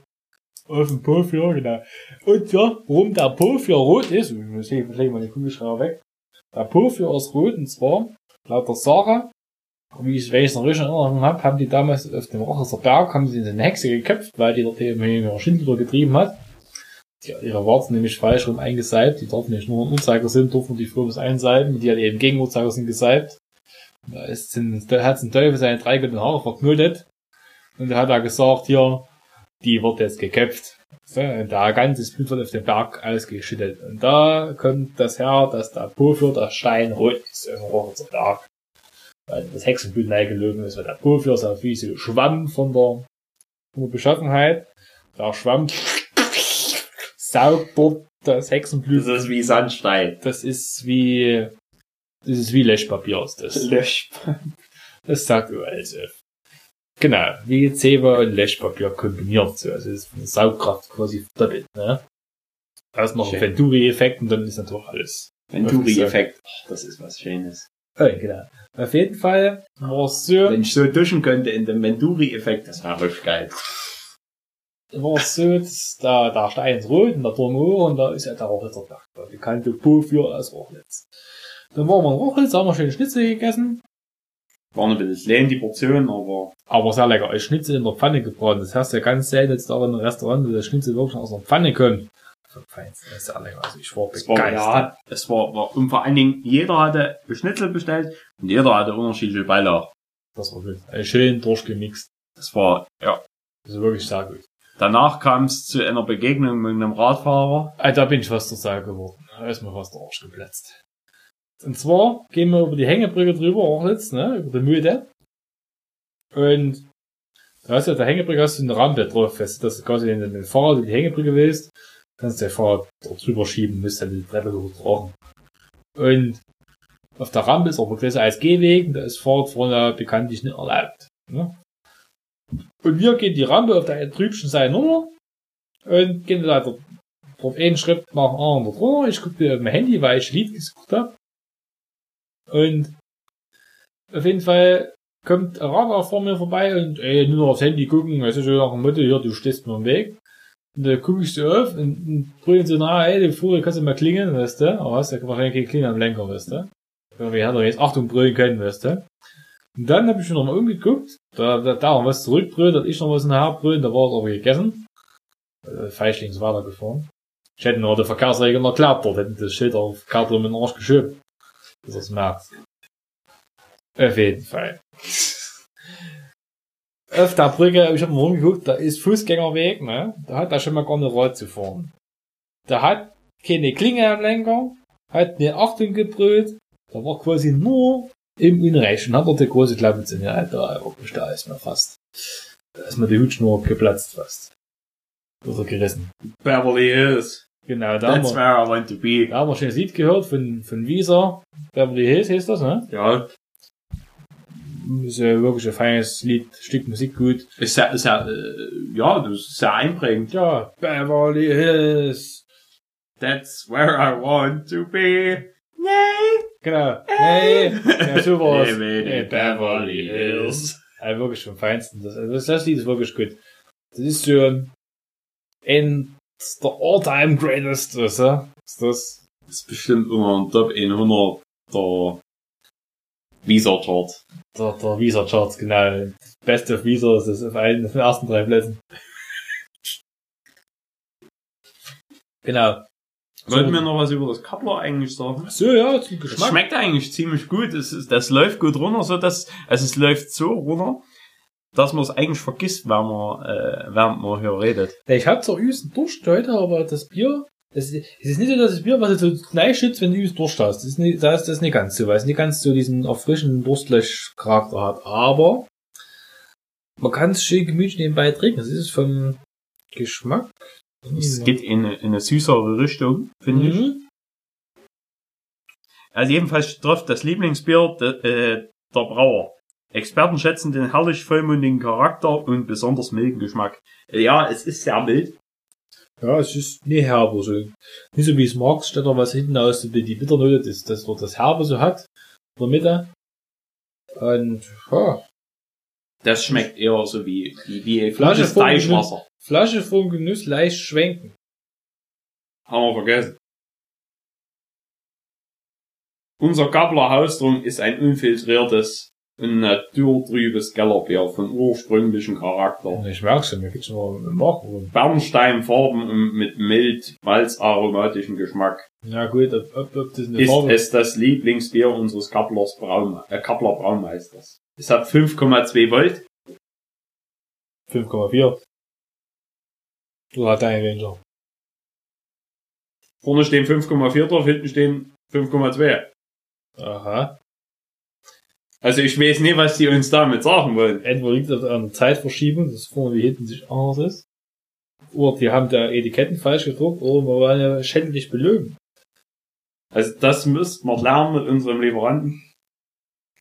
Auf dem Pofia, genau. Und ja, warum der Pofia rot ist, ich muss hier, ich leg mal den Kugelschreiber weg. Der Pofia ist rot, und zwar, laut der Sarah, wie ich, es noch richtig in Erinnerung habe, haben die damals auf dem Rochester Berg, haben sie eine Hexe geköpft, weil die dort eben ihre Schindler getrieben hat. Die hat ihre Warzen nämlich falsch rum eingeseibt, die dürfen nicht nur ein Uhrzeiger sind, durften die früher einsalben, die hat eben gegen Uhrzeiger sind geseibt. Und Da ist, sind, da hat ein Teufel seine drei guten Haare verknotet. Und da hat er gesagt, hier, die wird jetzt geköpft. So, und da ganzes Blut wird auf den Berg ausgeschüttet. Und da kommt das her, dass der Pofür, der Stein rot ist im Rochitzer Berg. Weil das Hexenblut eingelogen ist, weil der Pofür ist auch wie so Schwamm von der, von der Beschaffenheit. Der Schwamm saugt dort das Hexenblut. Das ist wie Sandstein. Das ist wie, das ist wie Löschpapier ist das. Lösch. Das sagt also. Genau, wie Zebra und Löschpapier kombiniert so. Also das ist eine Saugkraft quasi verdoppelt, ne? Da ist noch ein. Venturi-Effekt und dann ist natürlich alles. Venturi-Effekt. Ach, Das ist was Schönes. Oh, genau. Auf jeden Fall war es so, Wenn ich so duschen könnte in dem Venturi-Effekt, das wäre richtig geil. war es so, dass da, da Stein ist rot und der Turm hoch und da ist ja der Rochlitzer Berg. Da bekannte Pofür aus Rochlitz. Dann waren wir in Rochlitz, haben wir schön Schnitzel gegessen. War ein bisschen leer die Portion, aber Aber sehr lecker. Als Schnitzel in der Pfanne gebraten. Das heißt ja ganz selten jetzt auch in einem Restaurant, wo das Schnitzel wirklich aus der Pfanne kommt. Das sehr lecker. Also ich war es war, begeistert. ja, es war, war, und vor allen Dingen, jeder hatte Schnitzel bestellt und jeder hatte unterschiedliche Beilagen. Das war gut. Also schön durchgemixt. Das war, ja. Das ist wirklich sehr gut. Danach kam es zu einer Begegnung mit einem Radfahrer. Ah, da bin ich fast der Sau geworden. Da ist mir fast der Arsch geplatzt. Und zwar gehen wir über die Hängebrücke drüber, auch jetzt, ne, über die Müde. Und da hast du auf der Hängebrücke hast du eine Rampe drauf, weißt du, dass du quasi in den Fahrrad in die Hängebrücke willst, kannst du dein Fahrrad drüber schieben, musst dann die Treppe hochtragen. Und auf der Rampe ist aber größer als Gehweg, da ist Fahrrad vorne bekanntlich nicht erlaubt. Ne? Und wir gehen die Rampe auf der trübschen Seite runter und gehen da drauf einen Schritt nach dem anderen drunter. Ich gucke auf mein Handy, weil ich ein Lied gesucht habe. Und auf jeden Fall kommt ein Radler vor mir vorbei und ey, nur noch aufs Handy gucken, also so nach dem Motto, hier, du stehst mir im Weg. Und da gucke ich so auf und, und brüllen so nach, ey, du Fuhre, kannst du mal klingeln, weißt du? Aber hast ja wahrscheinlich keine Klingel am Lenker, weißt du? Wir hätte jetzt Achtung brüllen können, weißt du? Und dann habe ich schon noch mal umgeguckt, da, da, da was zurückbrüllt, hat ich noch was in der Haar brüllen, da war es aber gegessen. Äh, Feischlings weitergefahren. Ich hätte nur die Verkehrsregeln erklärt, dort hätten das Schild auf Karte um den Arsch geschoben. Dass er es merkt. Auf jeden Fall. Auf der Brücke, ich habe mal rumgeguckt, da ist Fußgängerweg, ne? Da hat er schon mal gar nicht Rad zu fahren. Da hat keine Klinge am Lenker, hat eine Achtung gebrüllt, da war quasi nur im Unrecht und hat er die große Klappe zu mir, Alter, wirklich, da ist mir fast, da ist mir die Hutschnur geplatzt fast. Oder gerissen. Beverly Hills. Genau, da haben That's wir, where I want to be. da haben wir schon das Lied gehört von, von Visa. Beverly Hills heißt das, ne? Ja, Ist ja wirklich ein feines Lied, Stück Musik gut. ist sehr, ist sehr, äh, ja, das ist sehr einprägend. Ja, Beverly Hills. That's where I want to be. Yay! Genau. Hey, ja, war's. Live in Hey, Beverly Hills. Ja, wirklich vom Feinsten. Das, das, das Lied ist wirklich gut. Das ist so ein, ein der all-time greatest, weißt du? Ist das? Das ist bestimmt immer ein Top 100 der Visa Chart. Der, der Visa Charts, genau. Best of Visa ist das auf einen, auf den ersten drei Plätzen. Genau. Wollten wir noch was über das Coupler eigentlich sagen? So, ja, zum Es Geschmack. schmeckt eigentlich ziemlich gut. Es ist, das läuft gut runter, so dass, also es läuft so runter, dass man es eigentlich vergisst, wenn man, äh, während man hier redet. Ich hab zwar übelst Durst heute, aber das Bier, das, ist- es ist nicht so, dass das Bier, was du so schützt, wenn du übelst Durst hast. Das ist nicht, das ist das nicht ganz so, weil es nicht ganz so diesen erfrischenden Durstlösch-Charakter hat. Aber man kann es schön gemütlich nebenbei trinken. Das ist vom Geschmack. Es geht in eine, in eine süßere Richtung, finde ich. Mhm. Also jedenfalls trifft das Lieblingsbier de, äh, der Brauer. Experten schätzen den herrlich vollmundigen Charakter und besonders milden Geschmack. Ja, es ist sehr mild. Ja, es ist nie herbe, so. Nicht so wie es Marktstädter, was hinten aus die, die Bitternote, das, das dort das Herbe so hat. In der Mitte. Und, ja. Das schmeckt eher so wie, wie, wie Flasche vom Teichwasser. Flasche vom Genuss leicht schwenken. Haben wir vergessen. Unser Gabler Hausdrung ist ein unfiltriertes und naturtrübes Kellerbier von ursprünglichem Charakter. Ich merk's ja, mir geht's nur im Magen. Bernsteinfarben mit mild malzaromatischem Geschmack. Ja gut, ob, ob, ob das eine Ist Farbe es das Lieblingsbier unseres Kapplers Braun, äh, Kappler Braumeisters. Es hat 5,2 Volt. 5,4. Du hast deinen Ranger. Vorne stehen 5,4 drauf, hinten stehen 5,2. Aha. Also ich weiß nicht, was die uns damit sagen wollen. Entweder liegt das an Zeitverschiebung, dass vorne wie hinten sich anders ist. Oder die haben da Etiketten falsch gedruckt, oder wir wollen ja schändlich belögen. Also das müssten wir lernen mit unserem Lieferanten.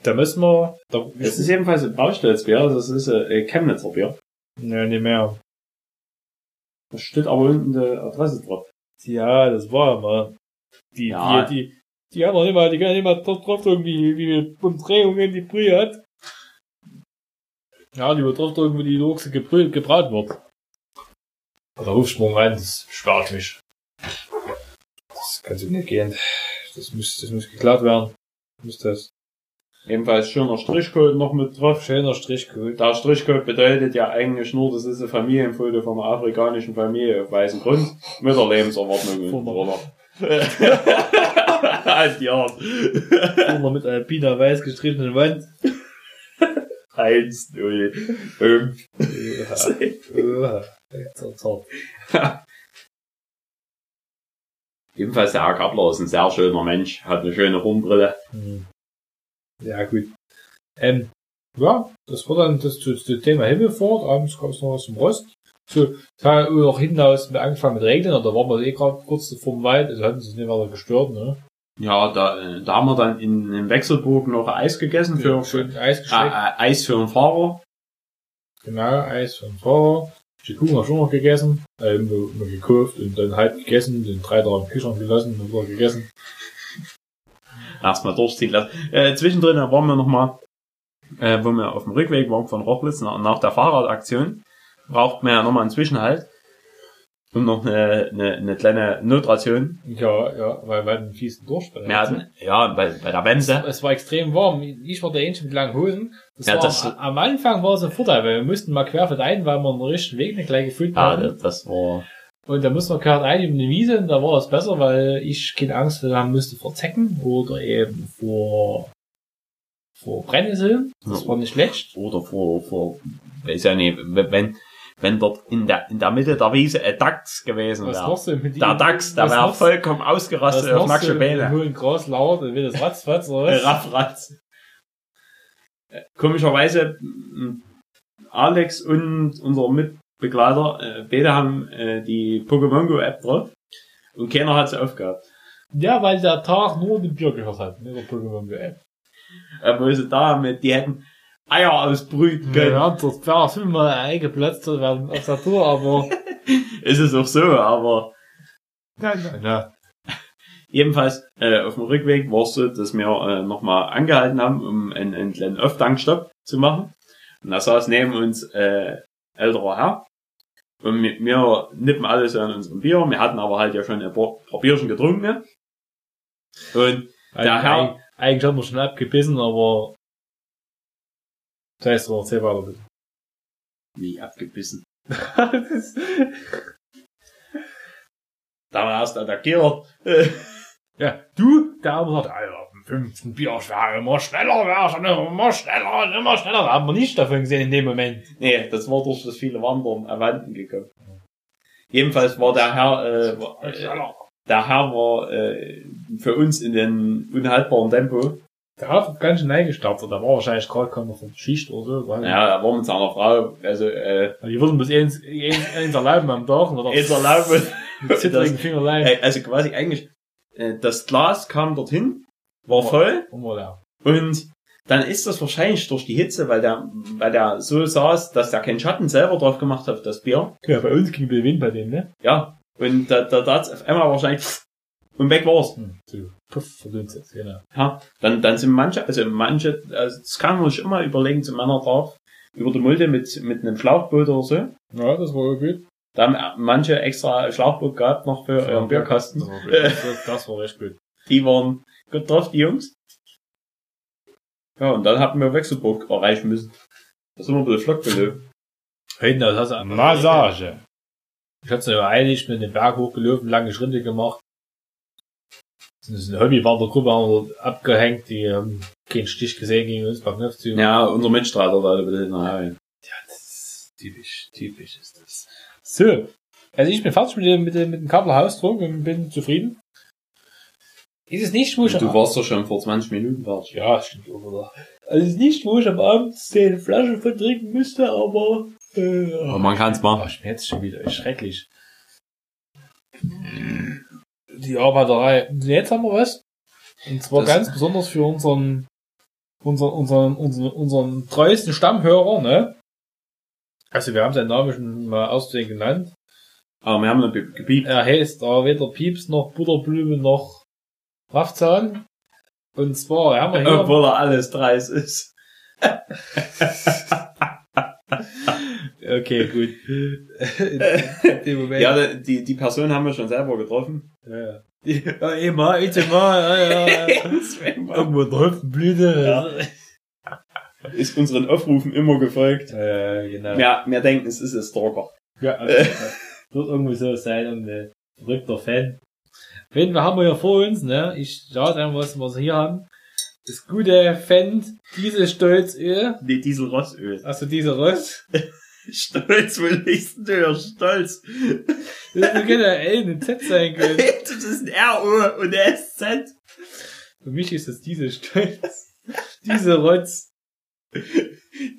Da müssen wir, da, Es ist jedenfalls ein Baustellsbier, das ist ein äh, Chemnitzer Bier. ja, nicht mehr. Da steht aber unten die Adresse drauf. Ja, das war mal. Die, Ja. die, die, die haben nicht mal, die können nicht mal drauf drauf drücken, wie, wie Umdrehungen die Brühe hat. Ja, die wird drauf drücken, wie die Lochse gebrüht, gebraut wird. Der Hufsprung rein, das sperrt mich. Das kann so nicht gehen. Das muss, das muss geklärt werden. Muss das. Ebenfalls schöner Strichcode noch mit drauf. Schöner Strichcode. Der Strichcode bedeutet ja eigentlich nur, das ist ein Familienfoto von einer afrikanischen Familie auf weißem Grund mit der Lebenserwartung Von und der- drunter. Halt die Art. Immer mit einer Pina weiß gestrichenen Wand. Eins, null, fünf. Ja. Zart, zart. Ebenfalls der Herr Kappler ist ein sehr schöner Mensch, hat eine schöne Rumbrille. Hm. Ja, gut. Ähm, ja, das war dann das, das, das Thema Himmelfahrt. Abends gab es noch was zum Rost. So, hat auch hinten aus mit angefangen mit Regnen, oder waren wir eh gerade kurz vor dem Wald, also hatten sie es nicht weiter gestört, ne? Ja, da, da haben wir dann in, in Wechselburg noch Eis gegessen für, für Eis äh, geschmeckt. äh, Eis für den Fahrer. Genau, Eis von Fahrer. Die Kuchen haben wir schon noch gegessen, äh, immer, immer gekauft und dann halb gegessen, den drei Tage im Kühlschrank gelassen und wieder gegessen. Erstmal durchziehen lassen. Äh, zwischendrin waren wir nochmal, äh, wo wir auf dem Rückweg waren von Rochlitz nach, nach der Fahrradaktion, braucht man ja nochmal einen Zwischenhalt. Und noch eine, eine, eine kleine Notration. Ja, ja, weil wir einen fiesen Durchfall. Wir hatten, ja, bei, bei der Wemse. Es war extrem warm. Ich war der Einzige mit langen Hosen. Das Ja, war das- am, am Anfang war es ein Vorteil, weil wir mussten mal querfeld ein, weil wir den richtigen Weg nicht gleich gefühlt Ja, haben. das, das war, Und da mussten wir quer ein über eine Wiese und da war das besser, weil ich keine Angst haben müsste vor Zecken oder eben vor, vor Brennnesseln. Das Ja. war nicht schlecht. oder vor, vor, weiß ja nicht, wenn, wenn dort in der, in der Mitte der Wiese ein Dachs gewesen wäre. Der Dachs, der wäre vollkommen ausgerastet auf nackte Beine. hohen Gras laut, dann wird das ratzfatz oder Äh, was? Raffratz. Äh, Komischerweise, Alex und unser Mitbegleiter, äh, beide haben äh, die Pokémon Go App drauf und keiner hat sie aufgehabt. Ja, weil der Tag nur den Bier gehört hat, nicht der Pokémon Go App. Obwohl sie da mit, die hätten Eier ausbrüten können. Ja, das wäre fünfmal eingeplatzt werden auf der Tour, aber. Ist es auch so, aber Nein, nein, nein. Jedenfalls, äh, auf dem Rückweg war es so, dass wir äh, nochmal angehalten haben, um einen, einen kleinen Öftankstopp zu machen. Und da saß neben uns äh, älterer Herr. Und wir, wir nippen alle so an unserem Bier. Wir hatten aber halt ja schon ein paar, paar Bierchen getrunken. Ne? Und Der Herr- Eigentlich haben wir schon abgebissen, aber. Das heißt, wir erzähl weiter bitte. wie abgebissen. Da war erst attackiert. Ja, du, der haben gesagt, Alter, im fünften Bier, ich wäre immer schneller, schon immer schneller, immer schneller. Da haben wir nicht davon gesehen in dem Moment. nee, das war durch das viele Wandern erwanden gekommen. Jedenfalls war der Herr, äh, war, äh, der Herr war äh, für uns in den unhaltbaren Tempo. Der hat ganz schön eingestartet, da war wahrscheinlich gerade keiner von der Schicht oder so. Weil Ja, er war mit seiner Frau, also äh, Die würden bis eins, eins, eins erlauben am Tag, oder? jetzt erlauben. Mit zittrigen Fingerlein. Äh, Also quasi eigentlich, äh, das Glas kam dorthin, war voll Immer da. und dann ist das wahrscheinlich durch die Hitze, weil der, weil der so saß, dass der keinen Schatten selber drauf gemacht hat, das Bier. Ja, bei uns ging der Wind bei dem, ne? Ja. Und da, da, da hat's auf einmal wahrscheinlich und weg war's. Hm, so, puff, verdunstet, genau. Ja. Dann, dann sind manche, also manche, also das kann man sich immer überlegen, zu Männer drauf, über die Mulde mit, mit einem Schlauchboot oder so. Ja, das war gut. Da haben manche extra Schlauchboot gehabt noch für euren Bierkasten. Das war, gut. das, das war echt gut. Die waren gut drauf, die Jungs. Ja, und dann hatten wir Wechselburg erreichen müssen. Da sind wir ein bisschen flott gelöst. Hinten, das hast du Massage. Ich hab's ja eilig mit dem Berg hochgelaufen, lange Schritte gemacht. Das ist eine Hobbywandergruppe haben wir abgehängt, die haben keinen Stich gesehen gegen uns beim zu. Ja, unser Mitstreiter da ein bisschen nachher. Ja, das ist typisch, typisch ist das. So. Also ich bin fertig mit dem, mit dem, mit dem Kabler Hausdruck und bin zufrieden. Ist es nicht, wo ich Du warst doch schon vor 20 Minuten fertig. Ja, stimmt auch wieder. Also es ist nicht, wo ich am Abend zehn Flaschen von trinken müsste, aber äh, Aber man kann's Oh, machen. schmerzt schon wieder, ist schrecklich. Die Arbeiterei. Und Jetzt haben wir was. Und zwar Das- ganz besonders für unseren, unseren, unseren, unseren, unseren treuesten Stammhörer, ne? Also wir haben seinen Namen schon mal auszusehen genannt. Aber wir haben noch ge- gebiebt. Er heißt da weder Pieps noch Butterblume noch Raffzahn. Und zwar haben wir hier, Obwohl er alles dreist ist. okay, gut. Ja, die, die Person haben wir schon selber getroffen. Ja, ja immer, ich mal, ja, ja. Irgendwo in der Hüftenblüte. Ist unseren Aufrufen immer gefolgt. Ja, ja, genau. Wir, wir denken, es ist ein Stalker. Ja, also, wird irgendwie so sein, irgendein verrückter Fan. Auf jeden Fall haben wir hier vor uns, ne, ich schaue einfach, was wir hier haben. Das gute Fendt, diese Stolzöl, Die Dieselrossöl. also diese Rost. Stolz, wo liest du Stolz? Das könnte ja L und Z sein können. Das ist ein R-O und ein SZ. Für mich ist es diese Stolz. Diese Rotz.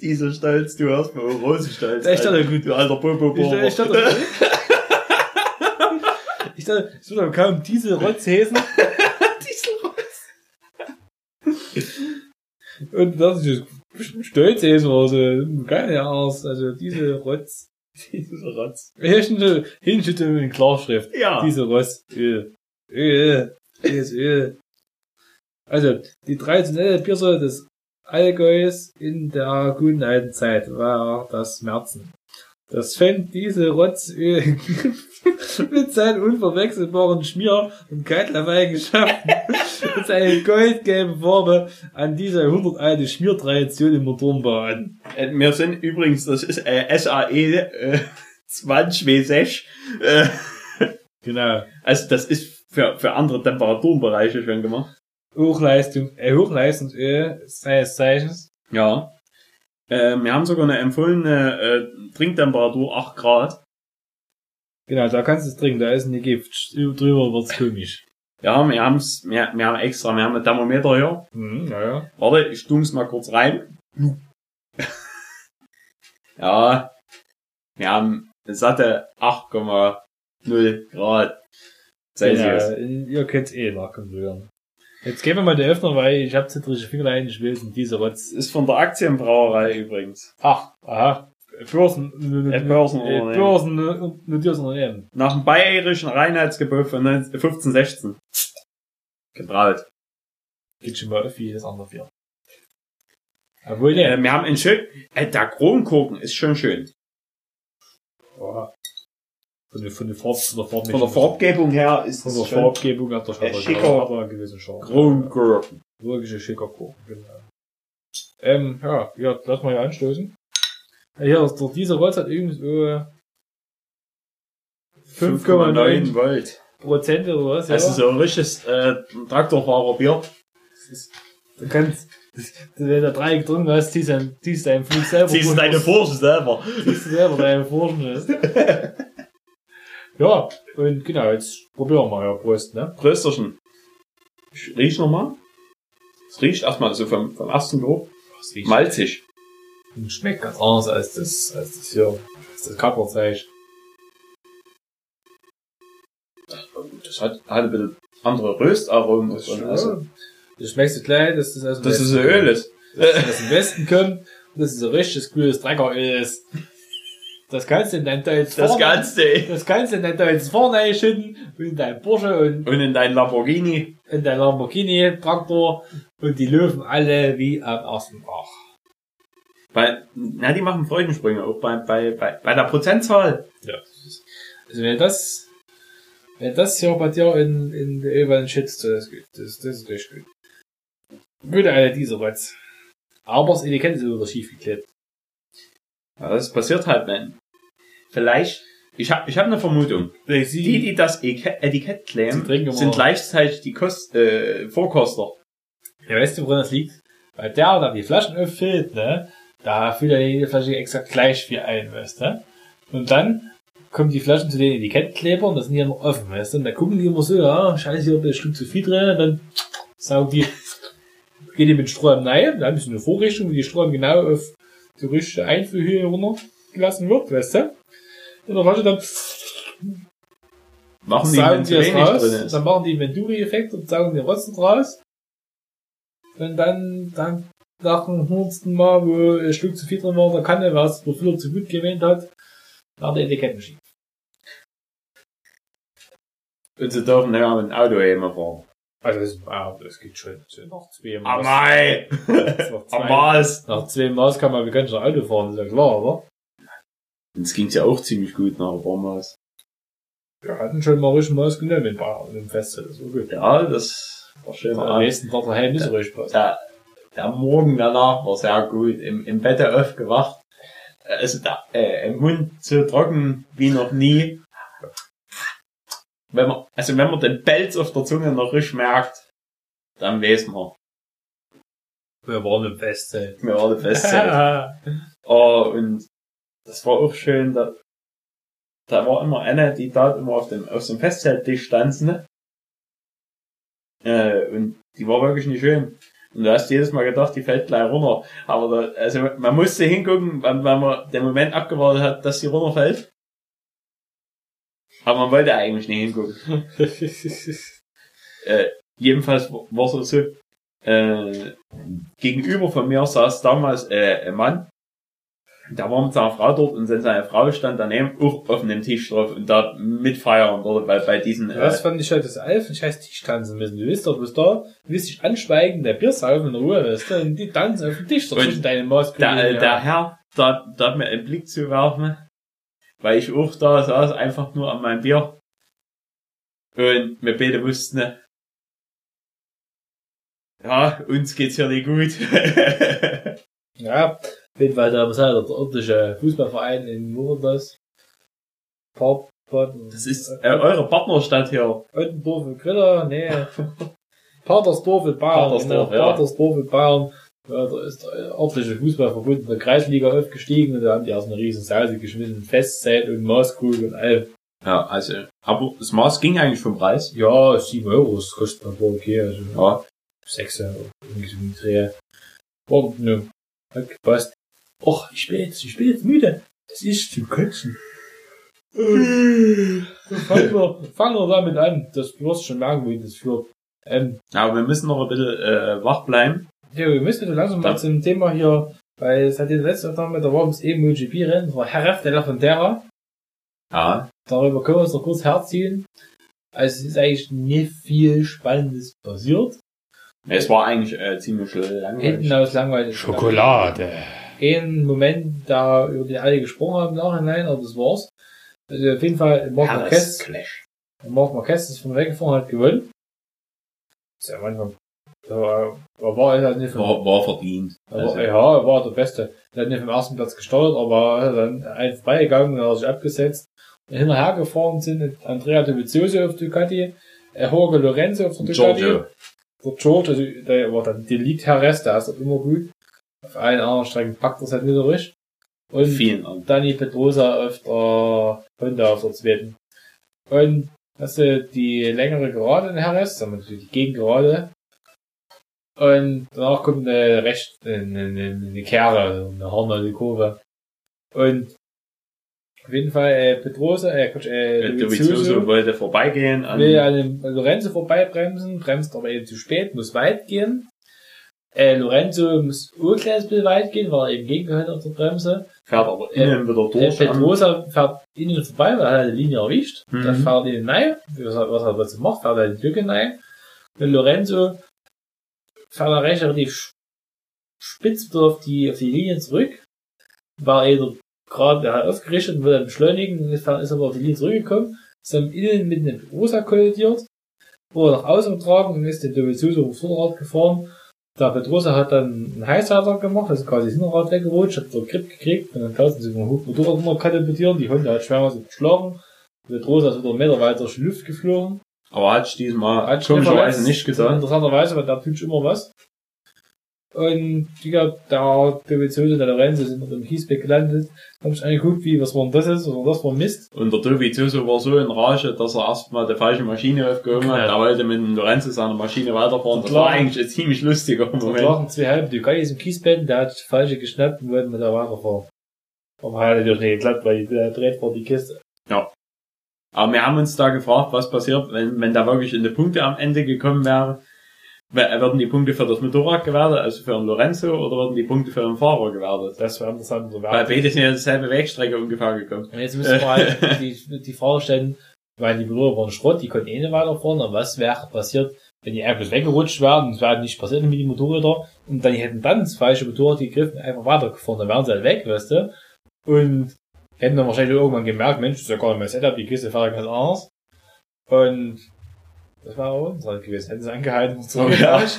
Dieser Stolz, du hörst mal Rosenstolz. Der ist doch Alter. gut. Du alter Popo. Ich, ich dachte, ich dachte, es wird aber kaum diese Rotz heißen. Und das ist stolz oder so. Keine Ahnung. Also diese Rotz. Dieser Rotz. Hinten hinten in Klarschrift. Ja. Diese Rotz. Öl. Öl. Dieses Öl. Also, die traditionelle Biersorte des Allgäus in der guten alten Zeit war das Märzen. Das fängt diese Rotzöl mit seinen unverwechselbaren Schmier- und Kaltlauf-Eigenschaften und seine goldgelbe Farbe an diese jahrhundertalte Schmiertradition im Motorenbau an. Äh, Wir sind übrigens, das ist äh, SAE äh, 20 äh, Genau. Also das ist für, für andere Temperaturenbereiche schon gemacht. Hochleistung, äh, Hochleistungsöl seines Zeichens. Ja. Äh, wir haben sogar eine empfohlene äh, Trinktemperatur 8 Grad. Genau, da kannst du es trinken, da ist ein Gift. Drüber wird's komisch. Ja, wir haben's, wir, wir haben extra, wir haben ein Thermometer hier. Mhm, naja. Warte, ich tu's mal kurz rein. ja, wir haben eine satte 8,0 Grad Celsius. Ja, ihr könnt's eh nachkontrollieren. Jetzt geben wir mal den Öffner, weil ich hab zittrige Fingerlein, ich will es in diese Rotz. Ist von der Aktienbrauerei übrigens. Ach, aha. Börsen, Börsenunternehmen. Börsen, notiertes Unternehmen. Nach dem bayerischen Reinheitsgebot von 19 1516. Gebraut. Geht schon mal auf wie das andere Bier. Obwohl, ne. Äh, wir haben einen schön, äh, der Kronkorken ist schon schön. Oha. Von der, von der Farb, von der Farb Von der Farbgebung her ist Von es der schon Farbgebung hat er Äh, schon schicker. hat einen gewissen Charme. Kronkorken. Wirkliche schicker Kuchen, genau. Ähm, ja, ja, lass mal hier anstoßen. Ja, doch dieser Rotz hat so 5,9 Volt. Prozent oder was, ja. Das ist so ein richtiges äh, Traktorfahrerbier. Du kannst, wenn du da drei getrunken hast, ziehst du dein- ziehst deinen Flug selber. Siehst du deine Furche selber. Ziehst du selber deine Furchen. ja, und genau, jetzt probieren wir mal, ja, Prost, ne? Prösterchen. Ich riech nochmal. Es riecht erstmal so vom, vom ersten Geruch Das riecht malzig. Und schmeckt ganz anders als das, als das hier, als das Kapperzeich. Das hat, hat ein bisschen andere Röstaromen. Das, drin. ist Also, das schmeckst du gleich, dass das also dass es ein Öl ist. das aus dem Westen kommt, und das ist so richtiges cooles Treckeröl ist. Das kannst du in dein Deutsch Das Ganze. das du in dein Deutsch vorne einschütten, und in dein Porsche und Und in dein Lamborghini. in dein Lamborghini Traktor, und die laufen alle wie am ersten Tag. Weil, na, die machen Freudensprünge, auch bei, bei, bei, bei der Prozentzahl. Ja. Also wenn das, wenn das hier bei dir in, in der Evan schützt, das ist gut. Das, das ist richtig gut. Gute alle diese Rotz. Aber das Etikett ist wieder schief geklebt. Ja, das passiert halt, wenn. Vielleicht, ich hab, ich hab eine Vermutung. Die, die das Eke- Etikett immer sind gleichzeitig die Kost, äh, Vorkoster. Ja, weißt du, woran das liegt? Weil der, der die Flaschen auffüllt, ne, da füllt er jede Flasche exakt gleich viel ein, weißt du? Und dann kommen die Flaschen zu den Etikettenklebern, das sind die ja noch offen, weißt du? Und da gucken die immer so, ja, scheiße, hier ein Stück zu viel drin, und dann sagen die, geht die mit Strom rein, da haben sie eine Vorrichtung, wo die Strom genau auf die richtige Einfüllhöhe runtergelassen wird, weißt du? In der Flasche dann Machen die, wenn die raus, drin ist. dann machen die Venturi-Effekt und saugen den Rosten raus. Und dann, dann nach dem hundertsten Mal, wo ein Stück zu viel drin war, der Kanne, was der Füller zu gut gewähnt hat, nach der Etiketten schieben. Und sie dürfen ja mit dem Auto immer fahren. Also das, ah, das geht schon. So Nach zwei Ah, Maß. mei! Nach zwei, Amas! nach zwei Maß kann man wie ganz Auto fahren, ist ja klar, oder? Und es ging's ja auch ziemlich gut nach ein paar Maß. Wir hatten schon mal richtig Maß genommen in Bayern, im Festival, das war gut. Ja, das war schön. Am nächsten Tag daheim nicht so richtig Spaß. der, der Morgen danach war sehr gut. Im, im Bett aufgewacht. Also der, äh, im Mund so trocken wie noch nie. Wenn man, also wenn man den Pelz auf der Zunge noch richtig merkt, dann weiß man, Wir waren im Festival. wir waren fest. oh, und das war auch schön, da, da war immer eine, die da immer auf dem, auf dem Festzelttisch stand, ne? Äh, und die war wirklich nicht schön. Und du hast jedes Mal gedacht, die fällt gleich runter. Aber da, also man musste hingucken, wenn, wenn man den Moment abgewartet hat, dass sie runterfällt. Aber man wollte eigentlich nicht hingucken. Äh, jedenfalls war es so, äh, gegenüber von mir saß damals äh, ein Mann, der war mit seiner Frau dort und seine Frau stand daneben auch auf einem Tisch drauf und da mitfeiern dort bei, bei diesen, Das äh, fand ich halt das Alf, ich heißt Tisch tanzen müssen. Du willst doch bloß da, du willst dich anschweigen, der Bier saufen in Ruhe, du, und die tanzen auf dem Tisch Und zwischen deinen Maßkugeln. der, der Herr, da, da hat mir einen Blick zu werfen, weil ich auch da saß, einfach nur an meinem Bier. Und wir beide wussten, ja, uns geht's hier nicht gut. Ja, auf jeden Fall, da muss halt der örtliche Fußballverein in Wurdas. Pop, das ist äh, eure Partnerstadt hier. Und Griller, nee. Patersdorf in Bayern, Patersdorf, genau, ja. Patersdorf in Bayern. Ja, da ist der örtliche Fußballverbund in der Kreisliga aufgestiegen und da haben die erst eine riesen Sause geschmissen, Festzeit und Maßkugel und all. Ja, also, aber das Maß ging eigentlich vom Preis. Ja, 7 Euro, das kostet man wohl okay, also Ja, 6 Euro, irgendwie so ein Dreh. War, ne, hat gepasst. Och, ich bin jetzt, ich bin jetzt müde. Es ist zum Kotzen. fangen wir, fangen wir damit an. Das, wirst schon merken, wohin das führt. Ähm, aber wir müssen noch ein bisschen äh, wach bleiben. Ja, wir müssen so langsam mal zum Thema hier, weil es hat den letzten Tag mit der Worms eben MotoGP-Rennen, das war Herr de la Frontera. Ja, Darüber können wir uns noch kurz herziehen. Also es ist eigentlich nicht viel Spannendes passiert. es war eigentlich äh, ziemlich langweilig. Hinten aus langweilig. Schokolade. Ein Moment, da über den alle gesprochen haben im Nachhinein, aber das war's. Also auf jeden Fall, Marc Marquez, Clash. Marc Marquez ist von weggefahren, hat gewonnen. Ist ja manchmal, war, war er halt nicht War, war verdient. aber, Also, ja, er war der Beste. Er hat nicht vom ersten Platz gestartet, aber er hat dann eins beigegangen, dann hat er sich abgesetzt. Hinterher gefahren sind Andrea Dovizioso auf Ducati, äh, Jorge Lorenzo auf der Ducati. Giorgio. Der George, also der war dann der Lead Herres, der ist immer gut. Auf allen anderen Strecken packt er es halt nicht so richtig. Und Vielen Dank. Dani Pedrosa auf der Honda auf der zweiten. Und hast du die längere Gerade in sagen wir die Gegengerade. Und danach kommt eine recht, eine, eine, eine Kehre, also eine Horn, eine Kurve. Und auf jeden Fall, äh, Pedrosa, äh, Quatsch, äh, Dovizioso Dovizioso wollte vorbeigehen an will an dem Lorenzo vorbeibremsen, bremst aber eben zu spät, muss weit gehen. Äh, Lorenzo muss ein kleines bisschen weit gehen, weil er eben gegengehört auf der Bremse. Fährt aber Äh, innen wieder Der durch. an- Pedrosa fährt innen vorbei, weil er halt die Linie erwischt. Mhm. Dann fährt innen rein, was er, was er dazu macht, fährt er die Lücke rein. Mit Lorenzo fährt er recht relativ spitz wieder auf die, auf die Linie zurück. War er gerade, er aufgerichtet und dann beschleunigen, ist aber auf die Linie zurückgekommen, ist dann innen mit einem Pedrosa kollidiert, wurde nach außen getragen und ist den Dovizioso Vorderrad gefahren. Der Pedrosa hat dann einen Heißhalter gemacht, also quasi das Hinterrad weggerutscht, hat so Grip gekriegt und dann tausend sie vom Motorrad immer katapultieren. Die Honda hat schwerweise geschlagen. Pedrosa ist wieder einen Meter weiter durch die Luft geflogen. Aber hat sich diesmal Hat komischerweise nicht getan. Interessanterweise, weil da tut immer was. Und wie gesagt, der Dovizioso, der Lorenzo sind im Kiesbeck gelandet. Hab ich angeguckt, wie, was war denn das jetzt, was war das Mist? Und der Dovizioso war so in Rage, dass er erstmal die falsche Maschine aufgehoben hat. Ja. Er wollte mit dem Lorenzo seiner Maschine weiterfahren. Das Klar. war eigentlich ein ziemlich lustiger Da Moment. lagen zwei halbe Ducatis im Kiesbecken, der hat die falsche geschnappt und wollte mit der weiterfahren. Aber hat natürlich nicht geklappt, weil der dreht vor die Kiste. Aber wir haben uns da gefragt, was passiert, wenn, wenn da wirklich in die Punkte am Ende gekommen wäre. Wer- Werden die Punkte für das Motorrad gewertet, also für den Lorenzo, oder werden die Punkte für den Fahrer gewertet? Das wäre interessant. So Weil beide sind ja dieselbe Wegstrecke ungefähr gekommen. Und jetzt müssen wir halt die, die Frage stellen, weil die Motoren waren Schrott, die konnten eh nicht weiterfahren, aber was wäre passiert, wenn die einfach weggerutscht wären, das wäre nicht passiert mit den Motorrädern, und dann die hätten dann das falsche Motorrad gegriffen, einfach weitergefahren, dann wären sie halt weg, weißt du, und hätten dann wahrscheinlich irgendwann gemerkt, Mensch, das ist ja gar nicht mein Setup, die Kiste fährt ja ganz anders, und das war auch unsere gewesen, hätten sie angehalten und zurückgetauscht,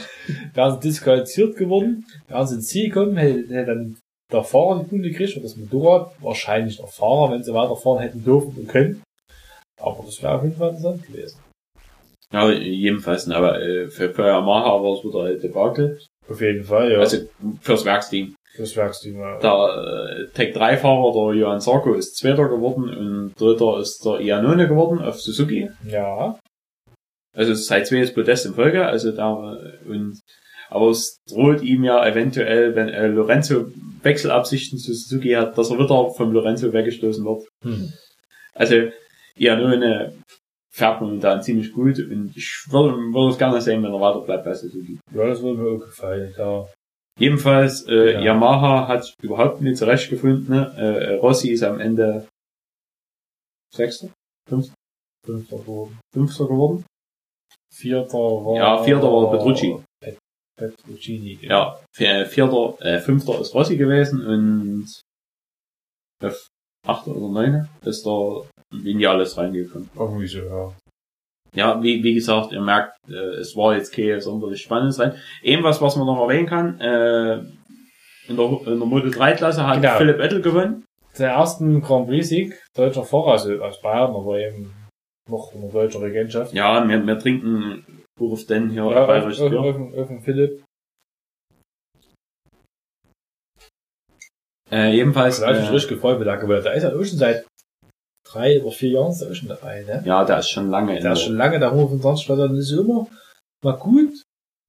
wären sie disqualifiziert geworden, wären sie ins Ziel gekommen, hätte, hätte dann der Fahrer die Punkte gekriegt und das Motorrad, wahrscheinlich der Fahrer, wenn sie weiterfahren hätten dürfen und können. Aber das wäre auf jeden Fall interessant gewesen. Ja, jedenfalls, aber äh, für, für Yamaha war es wieder ein Debakel. Auf jeden Fall, ja. Also fürs Werksteam. Das Werksteam war. Der äh, Tech 3 Fahrer, der Johann Sarko, ist Zweiter geworden und Dritter ist der Iannone geworden auf Suzuki. Ja. Also ist seit zwei Podest in Folge, also da äh, und aber es droht ihm ja eventuell, wenn äh, Lorenzo Wechselabsichten zu Suzuki hat, dass er wieder vom Lorenzo weggestoßen wird. Hm. Also Iannone fährt momentan ziemlich gut und ich würde, würde es gerne sehen, wenn er weiter bleibt bei Suzuki. Ja, das würde mir auch gefallen, ja. Jedenfalls, äh, Ja. Yamaha hat überhaupt nicht zurechtgefunden. Ne? Äh, Rossi ist am Ende Sechster? Fünfter geworden. Fünfter geworden? Vierter war. Ja, Vierter war Petrucci. Pet Petruccini. Ja, vier- Vierter, äh, Fünfter ist Rossi gewesen und Achter oder Neune ist der Vinales reingekommen. Irgendwie so, ja. Ja, wie, wie gesagt, ihr merkt, äh, es war jetzt kein sonderlich spannendes Rennen. Ebenwas, was man noch erwähnen kann, äh, in der, in der Moto 3 Klasse hat Genau. Philipp Ettel gewonnen. Den ersten Grand Prix-Sieg deutscher Fahrer, also aus Bayern, aber eben noch eine deutsche Regentschaft. Ja, wir, wir trinken Wurf denn hier Ja, auf, Bier. auf den Philipp. Äh, jedenfalls, Da ich mich äh, richtig gefreut, weil der gewonnen hat. Der ist ja auch schon seit drei oder vier Jahren ist auch schon dabei, ne? ja, der ist schon lange Der ist schon lange der 125 Stadt, das ist immer mal gut.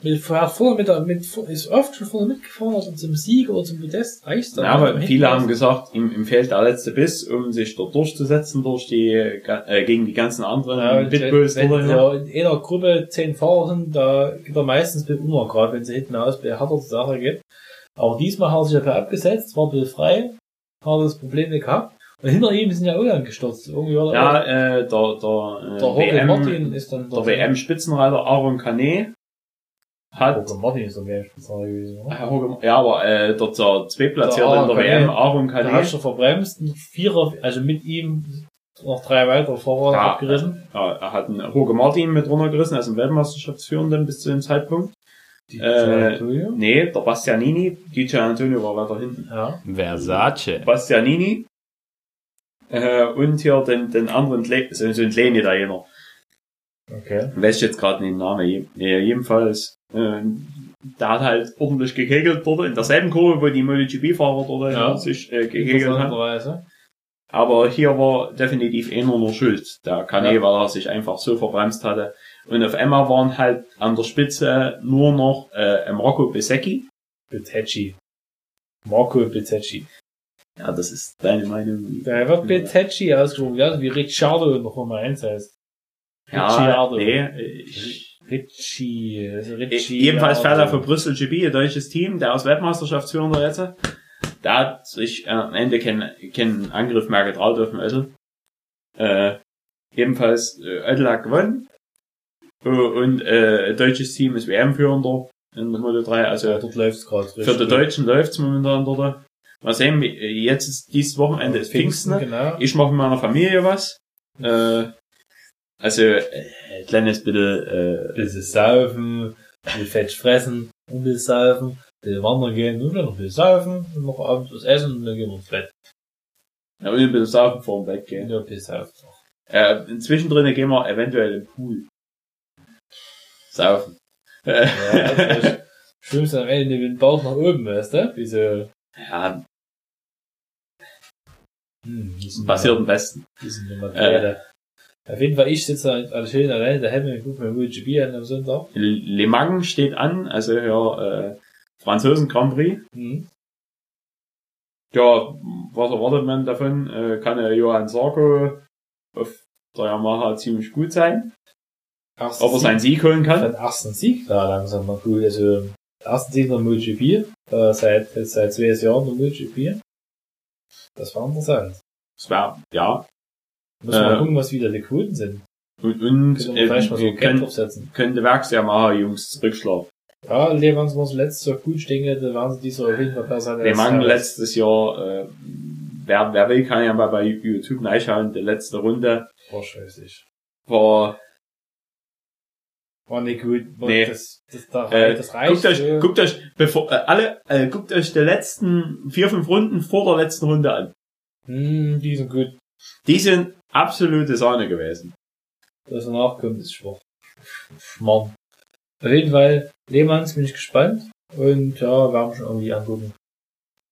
Mit, vorher mit, der- mit, ist oft schon vorne mitgefahren, also zum Sieg oder zum Podest reicht Ja, aber viele haben gesagt, ihm, ihm fehlt der letzte Biss, um sich dort durchzusetzen durch die, äh, gegen die ganzen anderen ja, Pitbulls. wenn, wenn ja in einer Gruppe zehn Fahrer sind, da geht er meistens mit Unruhe, gerade wenn sie hinten aus bei härter zur Sache geht. Aber diesmal hat er sich per abgesetzt, war ein bisschen frei, hat das Problem nicht gehabt. Hinter ihm sind ja auch dann gestürzt. Irgendwie war der, Ja, äh, der, der, äh, der Jorge WM, Martin ist dann der WM-Spitzenreiter Aaron Canet hat, Jorge Martin ist der WM-Spitzenreiter gewesen, oder? Äh, Jorge- ja, aber äh, der, der Zweitplatzierte Der in der WM, Canet. Aaron Da hast Canet, du verbremst, ein Vierer, also mit ihm noch drei weitere Fahrer Ja. abgerissen. ja, er hat einen Jorge Martin mit runtergerissen, also einen Weltmeisterschaftsführenden bis zu dem Zeitpunkt. Die Äh, Antonio. Nee, der Bastianini, DJ Antonio war weiter hinten. Ja. Versace. Bastianini äh, und hier den, den anderen, Tle so, so ein kleiner Italiener. Okay. Weiß ich jetzt gerade nicht den Namen. Äh, jedenfalls, äh, der hat halt ordentlich gekegelt dort, in derselben Kurve, wo die MotoGP-Fahrer dort Ja. sich äh, gekegelt haben. Aber hier war definitiv einer nur schuld, der Kane, Ja. weil er sich einfach so verbremst hatte. Und auf einmal waren halt an der Spitze nur noch äh, Marco Besecchi. Betecci. Marco Betecci. Ja, das ist deine Meinung. Der wird Betecci ausgesprochen, ja, wie Ricciardo noch Nummer 1 heißt. Ja, Ricciardo. nee, ich, Ritchie, also Ritchie. Jedenfalls fährt er für Brüssel GB, ein deutsches Team, der aus Weltmeisterschaftsführender jetzt. Der hat sich äh, am Ende keinen keinen Angriff mehr getraut auf den Oettel. Äh, jedenfalls, äh, Oettel hat gewonnen. Äh, und äh, ein deutsches Team ist WM-Führender in der Moto 3. Also Ja, für die Deutschen läuft's momentan dort. Mal sehen, jetzt ist dieses Wochenende ist Pfingsten. ne? genau. Ich mache mit meiner Familie was. Äh, also, äh, kleines bitte, äh, bisschen saufen, bisschen fett fressen, ein bisschen saufen, ein bisschen wandern gehen, dann noch ein bisschen saufen, und noch abends was essen, und dann gehen wir ins Bett. ja, und ein bisschen saufen vor dem Bett gehen. ja, ein bisschen saufen. Äh, inzwischen drinnen gehen wir eventuell im Pool. Saufen. Ja, schwimmst am Ende mit dem Bauch nach oben, weißt du? Diese, ja, hm, passiert am besten. Die sind immer äh. Auf jeden Fall, ich sitze halt alle schön alleine daheim und gucke mir MotoGP an am Sonntag. Le Mans steht an, also ja, äh, Franzosen Grand Prix. Mhm. Ja, was erwartet man davon? Äh, kann der Johann Sarko auf der Yamaha ziemlich gut sein, Ersten ob er seinen Sieg holen kann. Den ersten Sieg war langsam mal cool. Also, ersten Sieg der MotoGP, äh, seit, seit zwei Jahren der MotoGP. Das war interessant. Das wär, ja. Muss mal Äh, gucken, was wieder die Quoten sind. Und, und wir vielleicht mal so äh, können, können die zurückschlagen. Ja, Le Mans muss letztes Jahr gut stehen, dann waren sie dieses Jahr auf jeden Fall besser. Mans Harris. letztes Jahr, äh, wer, wer will, kann ja mal bei YouTube reinschauen. Die letzte Runde War scheiße. war, War nicht gut. War Nee. Das, das, das, äh, das reicht. guckt euch, äh, guckt euch, bevor, äh, alle, äh, guckt euch die letzten vier, fünf Runden vor der letzten Runde an. hm, die sind gut. Die sind absolute Sahne gewesen. Was danach kommt, ist schwach. Schmarrn. Auf jeden Fall, Lehmanns bin ich gespannt. Und ja, werden wir schon irgendwie angucken.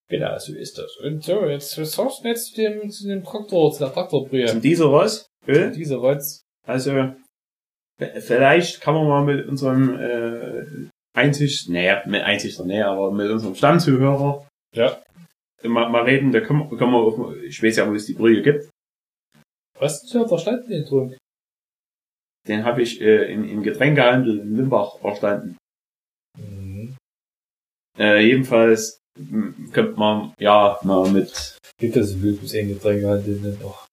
Genau, so ist das. Und so, jetzt, was sagst du jetzt zu dem, zu dem Traktor, zu der Traktorbrühe? Zum dieser was? Öl? Diese Rotz. Also, vielleicht kann man mal mit unserem, äh, einzig, naja, mit einzig, nee, aber mit unserem Stammzuhörer Ja. mal, mal reden, da können, wir- können wir auf, ich weiß ja, wo es die Brühe gibt. Was ist denn verstanden, den Trunk? Den habe ich äh, in, im Getränkehandel in Limbach verstanden. Mhm. Äh, jedenfalls könnte man ja mal mit Gibt es wirklich ein Getränke halt den noch?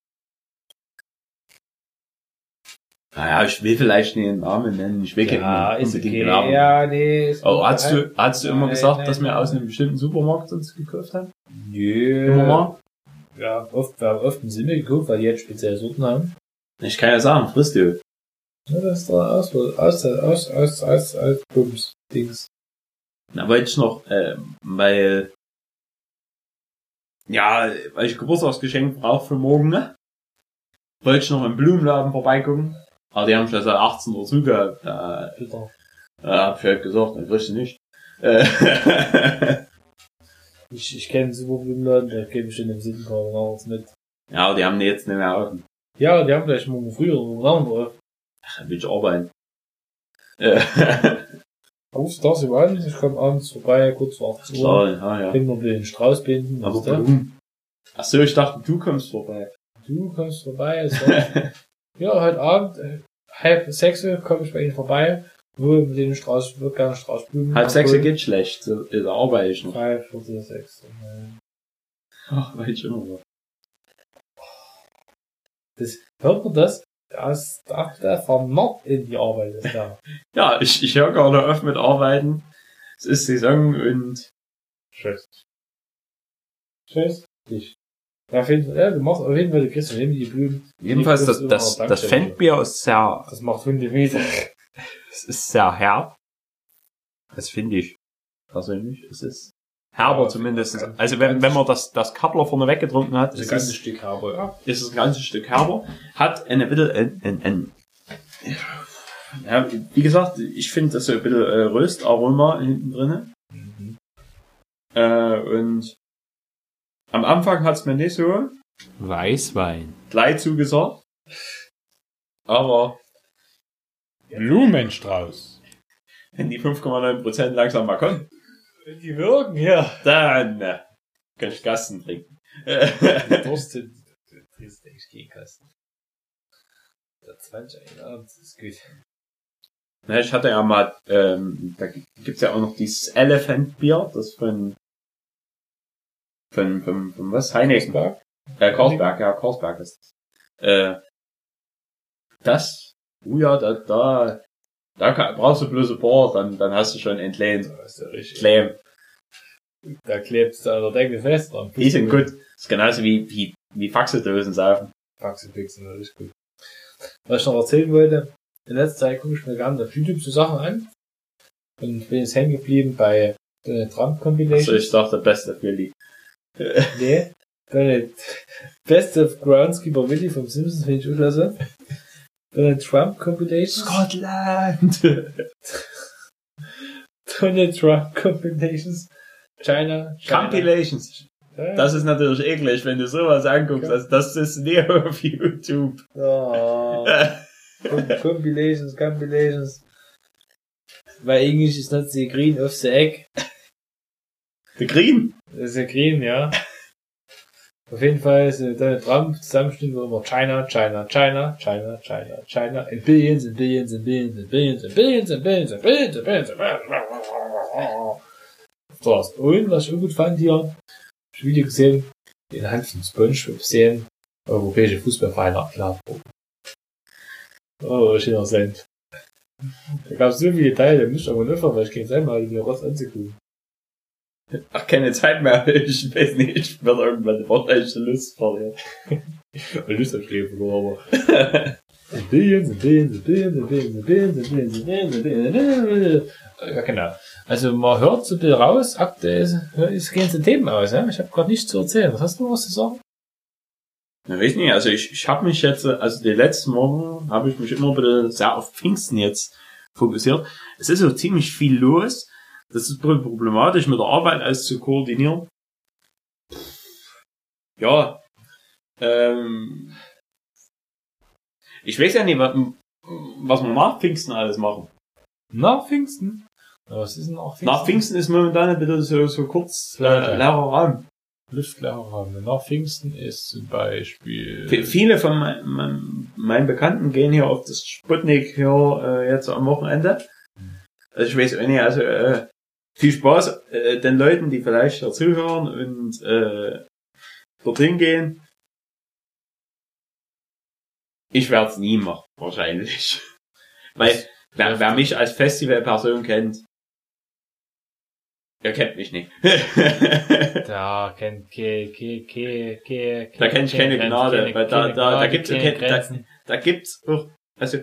Naja, ich will vielleicht nicht den Namen nennen. Ich will Ja, keinen ist unbedingt okay. den Namen. Ja, nee, ist Oh, hast du, hast du immer Nein, gesagt, nein, dass wir nein. aus einem bestimmten Supermarkt uns gekauft haben? Nö. Immer mal? Ja, oft, wir haben oft einen Sinn geguckt, weil die jetzt spezielle Sorten haben. Ich kann ja sagen, frisst du. Ja, das ist da aus, aus, aus, aus, aus, aus, Bums, Dings. Na, wollte ich noch, äh, weil, ja, weil ich Geburtstagsgeschenk brauche für morgen, ne? Wollte ich noch im Blumenladen vorbeigucken. Aber die haben schon seit 18 Uhr zugehabt. Da, Bitter. da hab ich halt gesagt, dann kriegst du nicht. Äh, Ich, ich kenne super Blumenladen, da gebe ich in dem Sittenkarte nachts mit. ja, aber die haben die jetzt nicht mehr offen. Ja, die haben vielleicht morgen früher oder morgen drauf. Ach, dann will ich arbeiten. Äh, Rufst das über an, ich komme abends vorbei, kurz vor 18 Uhr. klar, ja, ja. Bring noch den Strauß binden, Aber warum? Ach so, ich dachte, du kommst vorbei. Du kommst vorbei, war, ja, heute Abend, äh, halb sechs komme ich bei Ihnen vorbei, wo mit den Strauß, wird gerne Straußblumen. Halb sechs geht schlecht, so, da arbeite ich noch. Drei, Viertel, sechs. Ach, weil ich immer noch. Das, hört man das? Das, das, der vernarrt in die Arbeit ist da. Ja, ich, ich höre gerade auf mit Arbeiten. Es ist Saison und Tschüss. Tschüss. Ich. Ja, auf jeden Fall, ja, du machst auf jeden Fall, du kriegst ihm die Blumen. jedenfalls das, das, das. Fendbier ist sehr, Das macht Hunde Meter. es ist sehr herb. Das finde ich persönlich. Es ist herber Ja, zumindest. ganz- Also wenn, wenn man das, das Kappler vorne weggetrunken hat, Das ist ganze es, Stück habe, ja. ist es ein ganzes Stück herber. Hat eine bitte, ein, ein, ein, ja, wie gesagt, ich finde das so ein bisschen äh, Röstaroma hinten drinne. Mhm. Äh, und am Anfang hat's mir nicht so Weißwein. gleich zugesagt. Aber Blumenstrauß. wenn die 5,9% langsam mal kommen, Die wirken, ja. dann äh, kann ich Gassen trinken. Durst, du trinkst eigentlich gegen Kasten. Der 20 Abend ist gut. Ne, ich hatte ja mal, ähm, da gibt's ja auch noch dieses Elephant Bier, das von, von, von, von was? Heineken. Äh, Karlsberg, ja, Karlsberg ist das. Äh, das, oh ja, da, da, da kann, brauchst du bloß ein paar, dann, dann hast du schon entlehnt. Das ist ja richtig. Claim. Da klebt da der Deckel fest dran. Die sind gut. Das ist genauso wie, wie, wie Faxedosen saufen. Faxipixen, das ist gut. Was ich noch erzählen wollte, in letzter Zeit gucke ich mir gerne auf YouTube so Sachen an. Und bin jetzt hängen geblieben bei Donald Trump Compilation. Also ich dachte, beste für Nee. Donald, Best of Groundskeeper Willy vom Simpsons finde ich auch klasse. Donald Trump Compilation. Scotland! Donald Trump Compilations. China. China. Compilations. Das ist natürlich eklig, wenn du sowas anguckst. Also das ist nicht auf YouTube. Oh. Com- Compilations, Compilations. Weil Englisch ist not the green of the egg. The Green. Das ist ja green, ja. Auf jeden Fall ist äh, Donald Trump zusammenstehen, wo immer China, China, China, China, China, China, in billions and billions and billions and billions and billions and billions and billions and billions and billions. So, und was ich auch gut fand hier, ich Video gesehen, den Hand von Spongebob sehen, europäische Fußballvereine abklären. Oh, schöner Cent. Da gab es so viele Teile, müsste ich aber nicht, weil ich kein Zeit mehr hatte, mir was anzugucken. Ach, keine Zeit mehr. Ich weiß nicht, ich werde irgendwann wahrscheinlich Lust verlieren. Lust am Schläfen, aber. ja, genau. Also man hört so ein bisschen raus, Akte ist, gehen so Themen aus. Ja? Ich habe gerade nichts zu erzählen. Was hast du was zu sagen? Na, weiß nicht, also ich, ich habe mich jetzt, also die letzten Wochen habe ich mich immer ein bisschen sehr auf Pfingsten jetzt fokussiert. Es ist so ziemlich viel los das ist problematisch, mit der Arbeit alles zu koordinieren. Ja, ähm, ich weiß ja nicht, was, was wir nach Pfingsten alles machen. Nach Pfingsten? Was ist denn nach Pfingsten? Nach Pfingsten ist momentan ein bisschen so, so kurz äh, leerer Raum. Luftleere Raum. Nach Pfingsten ist zum Beispiel. V- Viele von mein, mein, meinen Bekannten gehen hier auf das Sputnik hier äh, jetzt am Wochenende. Also ich weiß auch nicht, also äh, viel Spaß äh, den Leuten, die vielleicht dazuhören und äh, dorthin gehen. Ich werde es nie machen, wahrscheinlich. Weil wer, wer mich als Festivalperson kennt, der kennt mich nicht. Da kennt ke, ke, ke, ke, Da kenn ich keine Gnade, weil da- da- da gibt's- da- da gibt's auch, also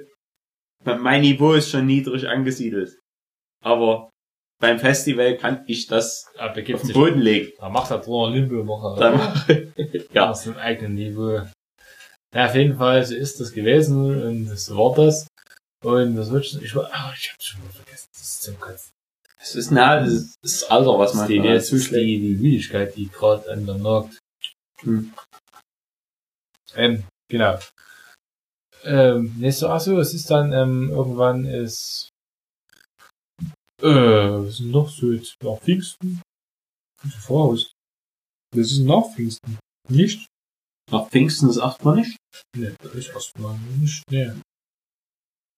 mein Niveau ist schon niedrig angesiedelt. Aber beim Festival kann ich das Aber auf den. Boden legen. Da macht er drüber Limbo, macht er. Dann mache ich, ja. Aus dem eigenen Niveau. Ja, auf jeden Fall, so ist das gewesen und so war das. Und das wird schon, ich ah, ich hab's schon mal vergessen, das ist zum Kotzen. Es ist nah, das ist das Alter, was man die, da das ist die, die Müdigkeit, die gerade an der nagt. Hm. Ähm, genau. Ähm, nächste, ach so, es ist dann, ähm, irgendwann ist, äh, was ist denn noch so jetzt? Nach Pfingsten? Ich bin voraus. Das ist nach Pfingsten. Nicht? Nach Pfingsten ist erstmal nicht. Ne, das ist erstmal nicht, ne.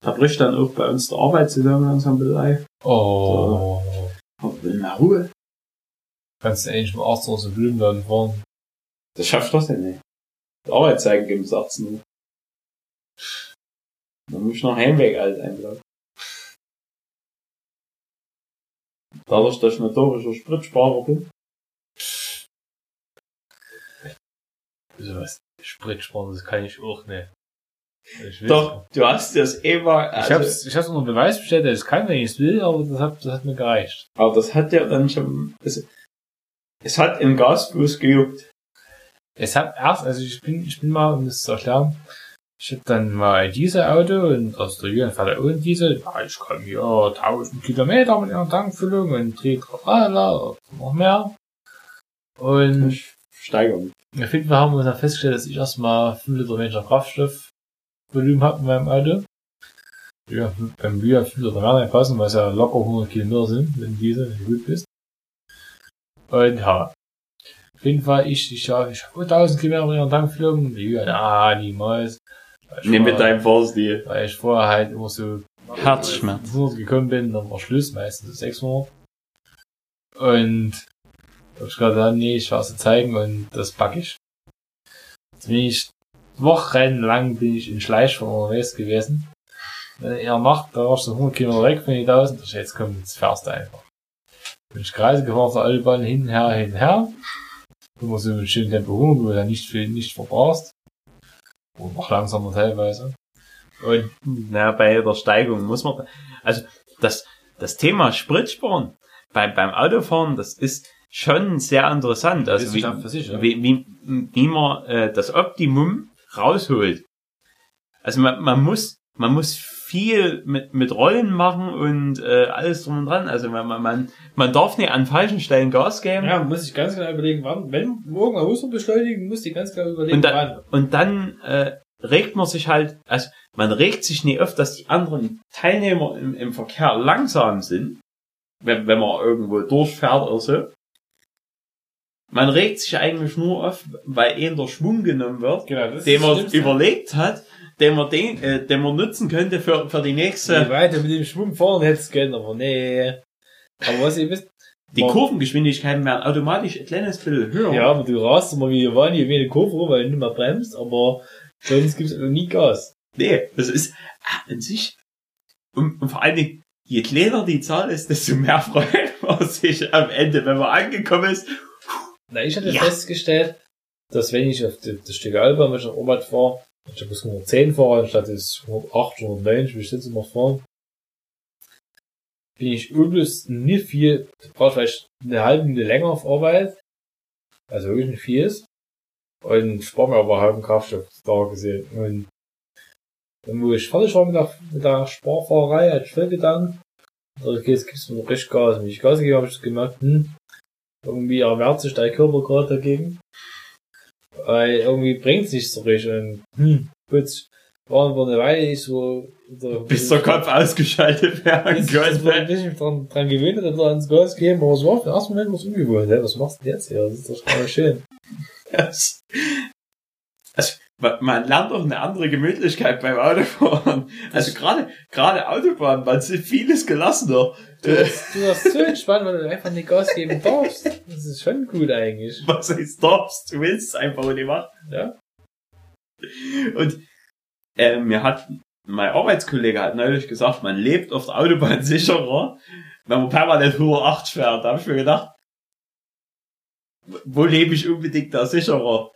Da bricht dann auch bei uns der Arbeit zusammen langsam ein. Oh. Aber will mal Ruhe. Kannst du eigentlich mal Arzt aus dem Blumenladen fahren? Das schafft das ja nicht. Die Arbeit zeigen geben bis 18 Uhr. Dann muss ich noch Heimweg alt einbleiben. Dadurch, dass ich notorischer Spritsparer bin. Wieso was? Spritsparen, das kann ich auch nicht. Ich Doch, du hast das immer, Ich also, hab's, ich hab's unter Beweis bestellt, dass ich kann, wenn ich es will, aber das hat, das hat mir gereicht. aber das hat ja dann schon, es, es hat im Gasbus gejuckt. Es hat erst, also ich bin, ich bin mal, um das zu erklären, ich hab dann mal ein Dieselauto und aus der Jugend fährt er ohne Diesel. Ja, ich komme hier 1000 Kilometer mit einer Tankfüllung und drauf noch mehr. Und Ich steigere mich. auf jeden Fall haben wir dann festgestellt, dass ich erstmal 5 Liter weniger Kraftstoffvolumen habe in meinem Auto. Ja, beim Bier 5 Liter mehr passen, weil es ja locker 100 Kilometer sind, wenn diese wenn du gut bist. Und ja. Auf jeden Fall, ich, ich, ja, ich habe 1000 Kilometer mit einer Tankfüllung. Die Jünger, ah, niemals. Ich Nimm mit vorher- deinem Vorstil. Weil ich vorher halt immer so Herzschmerz. 500 gekommen bin, dann war Schluss, meistens 600. Und da hab ich gesagt, nee, ich will sie zeigen und das pack ich. Jetzt bin ich wochenlang bin ich in Schleich von unterwegs gewesen. Wenn er Nacht, da war ich so 100 Kilometer weg von den 1000, da ich jetzt komm, jetzt fährst du einfach. Bin ich Kreise gefahren, auf der Autobahn hin, her, hin, her. Immer so mit schönem Tempo 100, wo du dann nicht viel, nicht verbrauchst. Und noch langsamer teilweise. Und Na, bei der Steigung muss man, also das, das Thema Spritsparen beim, beim Autofahren, das ist schon sehr interessant. Also wie, sich, ja. wie, wie, wie man äh, das Optimum rausholt. Also man, man muss, man muss viel mit, mit Rollen machen und äh, alles drum und dran. Also man, man, man, man darf nicht an falschen Stellen Gas geben. Ja, muss ich ganz genau überlegen, wann, wenn morgen ein Muster beschleunigen, muss ich ganz genau überlegen, Und dann, wann. und dann äh, regt man sich halt, also man regt sich nie oft, dass die anderen Teilnehmer im, im Verkehr langsam sind, wenn, wenn man irgendwo durchfährt oder so. Man regt sich eigentlich nur auf, weil ihnen der Schwung genommen wird, Genau, den man überlegt hat, den man, den, äh, den man nutzen könnte für, für die nächste. weit du mit dem Schwung fahren hättest können, aber nee. Aber was ihr wisst, Die Kurvengeschwindigkeiten werden automatisch ein kleines bisschen höher. ja, aber du rast immer wie hier wie eine Kurve rum, weil du nicht mehr bremst, aber sonst gibt's nie Gas. Nee, das ist ah, an sich. Und, und vor allen Dingen, je kleiner die Zahl ist, desto mehr freut man sich am Ende, wenn man angekommen ist. Na, ich hatte Ja. festgestellt, dass wenn ich auf das Stück Alba, ich nach Orbit fahre, ich habe bis 110 fahre, anstatt des 108, 190, wie ich jetzt immer fahren, bin ich übelst nicht viel, brauche vielleicht eine halbe Minute länger auf Arbeit, also wirklich nicht viel ist, und spare mir aber halben Kraftstoff, da gesehen. Und dann, wo ich fertig war mit der, mit der Sparfahrerei, hatte ich voll Gedanken, also okay, jetzt gibst du noch richtig Gas. Wenn ich Gas gegeben habe, habe ich gemerkt, hm, irgendwie erwehrt sich dein Körper gerade dagegen. Weil irgendwie bringt's nicht so richtig. Und, hm, gut, war aber eine Weile nicht so, Bis der Kopf ausgeschaltet werden bis ich mal ein bisschen dran, dran gewöhnt hat, da ans Gas geben, aber es war für den ersten Moment was ungewohnt, hä? Was machst du denn jetzt hier? Das ist doch gerade schön. Das- Also, man, lernt auch eine andere Gemütlichkeit beim Autofahren. Also gerade, gerade Autobahn, man ist vieles gelassener. Du, hast- du hast so entspannt, weil du einfach nicht Gas geben darfst. Das ist schon gut eigentlich. was ist darfst, du willst es einfach nicht machen. Ja. Und äh, mir hat mein Arbeitskollege hat neulich gesagt, man lebt auf der Autobahn sicherer, wenn man permanent 108 fährt. Da habe ich mir gedacht, wo lebe ich unbedingt da sicherer?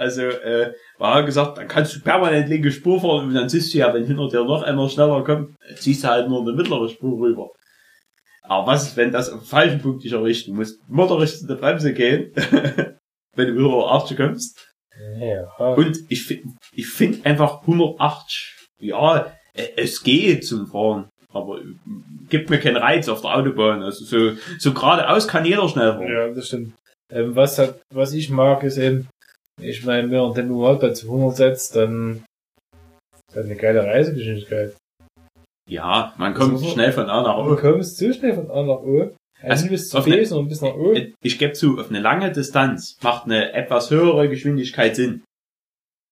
Also, äh, war gesagt, dann kannst du permanent linke Spur fahren und dann siehst du ja, wenn hinter dir noch einer schneller kommt, ziehst du halt nur eine mittlere Spur rüber. Aber was ist, wenn das auf den falschen Punkt dich errichten muss? Motorrichten der Bremse gehen, wenn du über 180 kommst. Ja. Und ich finde ich find einfach 180, ja, äh, es geht zum Fahren, aber äh, gibt mir keinen Reiz auf der Autobahn. Also so, so geradeaus kann jeder schnell fahren. Ja, das stimmt. Ähm, was hat, was ich mag, ist eben, ich meine, wenn man den Normalbahn zu 100 setzt, dann ist halt eine geile Reisegeschwindigkeit. Ja, man kommt Also so- schnell von A nach Du O. kommst zu schnell von A nach O. Also Also, bis zu B, sondern bis nach O. Ich gebe zu, auf eine lange Distanz macht eine etwas höhere Geschwindigkeit Sinn.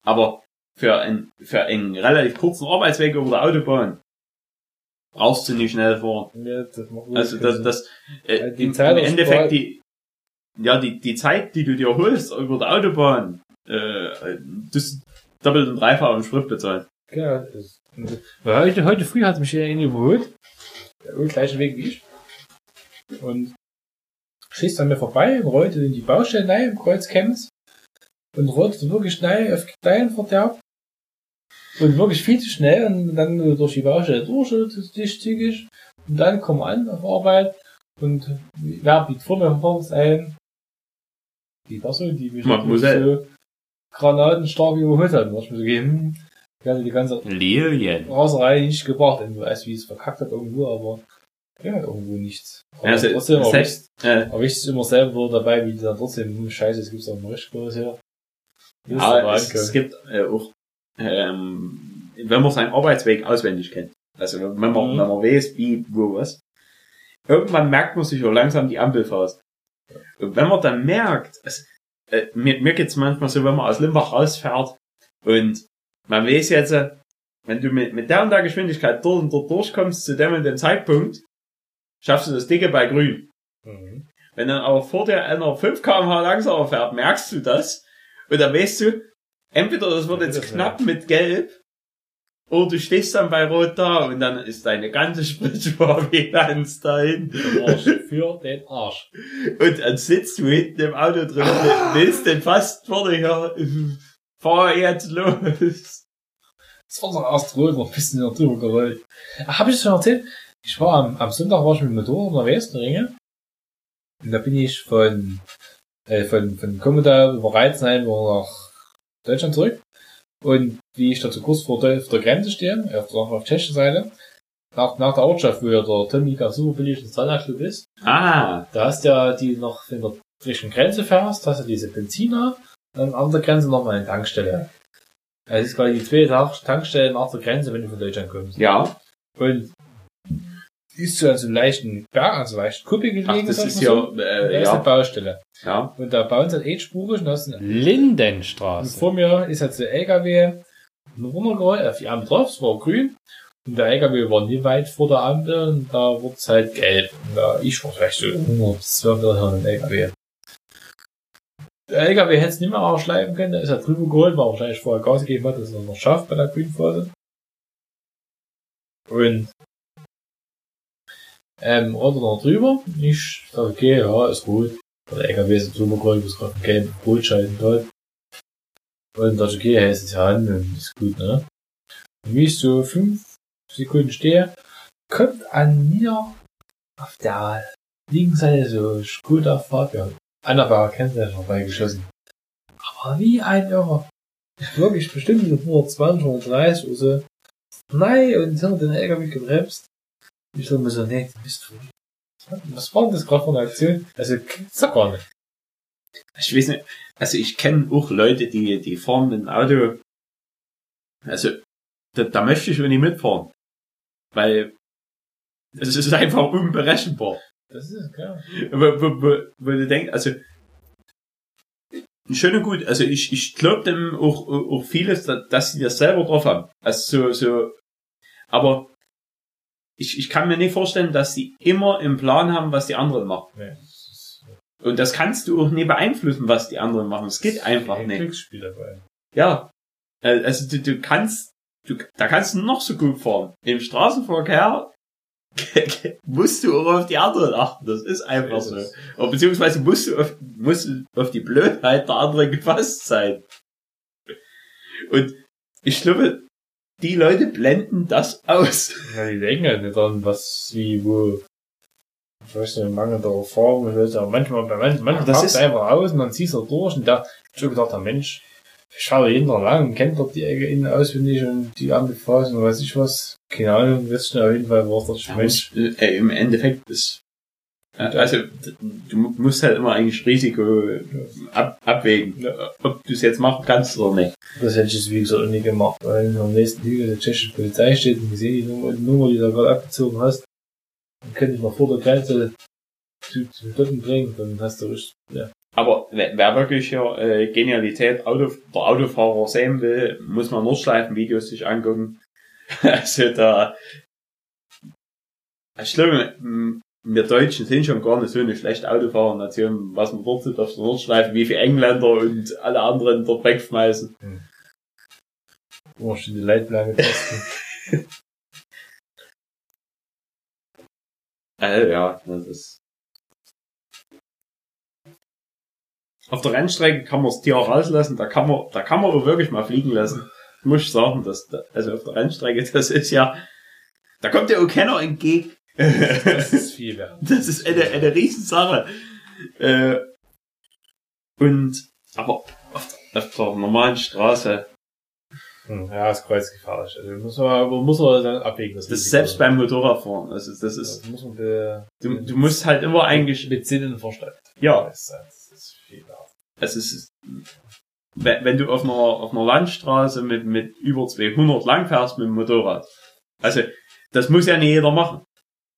Aber für, ein, für einen relativ kurzen Arbeitsweg über der Autobahn brauchst du nicht schnell fahren. Ja, das macht Also das, das äh, Die im, im Endeffekt Sport- die ja die die Zeit, die du dir holst über der Autobahn, äh, doppelt und dreifach im Sprit bezahlt. Ja, das, weil heute, heute früh hat mich einer überholt. Der gleiche Weg wie ich. Und schießt an mir vorbei rollte in die Baustelle rein, im Kreuz Chemnitz. Und rollte wirklich schnell auf kleinen Verderb. Und wirklich viel zu schnell und dann durch die Baustelle durch, nicht zügig. Und dann komm an auf Arbeit und wer biegt vor mir morgens ein? Die Person, die mich so granatenstark überholt hat. Und ich mir so gegeben, ich hatte die ganze Lilien. Raserei nicht gebracht. Ich weiß, wie es verkackt hat irgendwo, aber ja, irgendwo nichts. Aber Ja, se- trotzdem, aber ich, äh, aber ich ist immer selber dabei, wie die dann trotzdem, hm, scheiße, es gibt's auch mal richtig groß hier. Muss aber es, es gibt äh, auch, ähm, wenn man seinen Arbeitsweg auswendig kennt, also wenn man, Mhm. wenn man weiß, wie, wo, was, irgendwann merkt man sich auch langsam die Ampelfaust. Und wenn man dann merkt, es, äh, mir, mir geht's manchmal so, wenn man aus Limbach rausfährt und man weiß jetzt, äh, wenn du mit, mit der und der Geschwindigkeit dort und dort durchkommst zu dem und dem Zeitpunkt, schaffst du das Dicke bei grün. Mhm. Wenn dann aber vor dir einer 5 kmh langsamer fährt, merkst du das. Und dann weißt du, entweder das wird jetzt knapp mit Gelb, oder du stehst dann bei Rot da und dann ist deine ganze Spritschwarbilanz dahin. Der Arsch für den Arsch. Und dann sitzt du hinten im Auto drin und willst den fast vor dir her, fahr jetzt los. Das war doch erst rot, noch ein bisschen drüber gerollt. Ach, hab ich schon erzählt? Ich war am, am Sonntag war ich mit dem Motorrad in der Westenringe. Und da bin ich von, äh, von, von Kommodar über Reizenheim nach Deutschland zurück. Und wie ich da zu kurz vor der, vor der Grenze stehe, auf der, auf der tschechischen Seite, nach, nach der Ortschaft, wo ja der Tommy super billig ins Zahnradclub ist, Ah, da hast du ja, die noch in der Richtung Grenze fährst, hast du diese Benziner, und an der Grenze nochmal eine Tankstelle. Also das ist quasi die zweite Tank- Tankstelle nach der Grenze, wenn du von Deutschland kommst. ja. Und ist so an so einem leichten Berg, also leichten Kuppel gelegen, Ach, das ist ja, so. Da äh, ist eine ja, Baustelle. ja. Und da bauen sie halt einspurig und da ist ein, und Lindenstraße. vor mir ist halt so ein LKW runtergerollt, auf die Ampel drauf, war grün. Und der LKW war nie weit vor der Ampel und da wurde es halt gelb. Und da, ich war vielleicht so 100 bis 200 Meter ein LKW. Der LKW hätte es nicht mehr ausschleifen können, da ist er drüber geholt, war wahrscheinlich vorher Gas gegeben hat, dass er noch schafft bei der grünen Phase. Und ähm, oder noch drüber. Ich dachte, okay, ja, ist gut. Der LKW ist drüber geholt, muss gerade ein gelben Brotschein dort. Und dachte, okay, hey, ist ja an und ist gut, ne? Und wie ich so fünf Sekunden stehe, kommt an mir auf der linken Seite so Skoda Fabia. Einer war Kennzeichen vorbeigeschossen. Aber wie ein Irrer. Wirklich bestimmt mit 120, 130 oder so. Nein, und hinter den LKW gebremst. Ich so mir so, nee, bist du. Was war denn das gerade für eine Aktion? Also, gibt's doch gar nicht. Ich weiß nicht, also ich kenne auch Leute, die, die fahren mit dem Auto, also da, da möchte ich auch nicht mitfahren. Weil es ist einfach unberechenbar. Das ist klar. Wo, wo, wo, wo du denkst, also schön und gut, also ich, ich glaube dem auch, auch vieles, da- dass sie das selber drauf haben. Also so, so, aber ich, ich kann mir nicht vorstellen, dass sie immer im Plan haben, was die anderen machen. Nee, Und das kannst du auch nie beeinflussen, was die anderen machen. Es geht einfach ein nicht. Glücksspiel dabei. Ja. Äh, Also du, du kannst, du, da kannst du noch so gut fahren. Im Straßenverkehr musst du auch auf die anderen achten. Das ist einfach So so. ist Oder beziehungsweise musst du auf, musst du auf die Blödheit der anderen gefasst sein. Und ich glaube, die Leute blenden das aus. Ja, die denken halt nicht dran, was, wie, wo. Ich weiß nicht, mangelnde Erfahrung, ich weiß ja, manchmal, bei manchen, manchmal Das das ist- einfach aus und dann ziehst du durch und da, ich hab schon gedacht, der Mensch, ich schaue hinter lang und kennt dort die Ecke innen auswendig und die Ampelphasen und weiß ich was. Keine Ahnung, wirst du auf jeden Fall, war das Ja, Mensch. muss, äh, Im Endeffekt ist, äh, also, du mu- musst halt immer eigentlich Risiko ab, abwägen, ob du es jetzt machen kannst oder nicht. Das hätte ich jetzt wie gesagt auch nie gemacht, weil am nächsten Hügel der tschechische Polizei steht und ich sehe die Nummer, die Nummer, die du da gerade abgezogen hast, dann könnte ich noch vor der Grenze zu, zu Dotten bringen, dann hast du richtig, ja. Aber wer, wirklich hier äh, Genialität Auto, der Autofahrer sehen will, muss man Nordschleifen-Videos sich angucken. also da, ich glaube, wir Deutschen sind schon gar nicht so eine schlechte Autofahrernation, was man dort sieht auf der Nordschleife, wie viele Engländer und alle anderen dort wegschmeißen. Wo schon die Leitplanke testen. Äh, ja, das ist. Auf der Rennstrecke kann man das Tier auch rauslassen, da kann man, da kann man auch wirklich mal fliegen lassen. Muss ich sagen, dass, also auf der Rennstrecke, das ist ja, da kommt ja auch keiner entgegen. Das ist viel wert. Das ist eine, eine Riesensache. Äh, und, aber auf, der- auf der normalen Straße, Ja, ist kreuzgefährlich. Also muss man, muss man dann abwägen. das ist selbst beim Motorradfahren, also das ist, das du, du musst halt immer eigentlich, mit Sinn und Verstand. ja, Das ist, das ist viel. Also es ist, wenn, du auf einer, auf einer Landstraße mit, mit über 200 langfährst mit dem Motorrad. Also, das muss ja nicht jeder machen.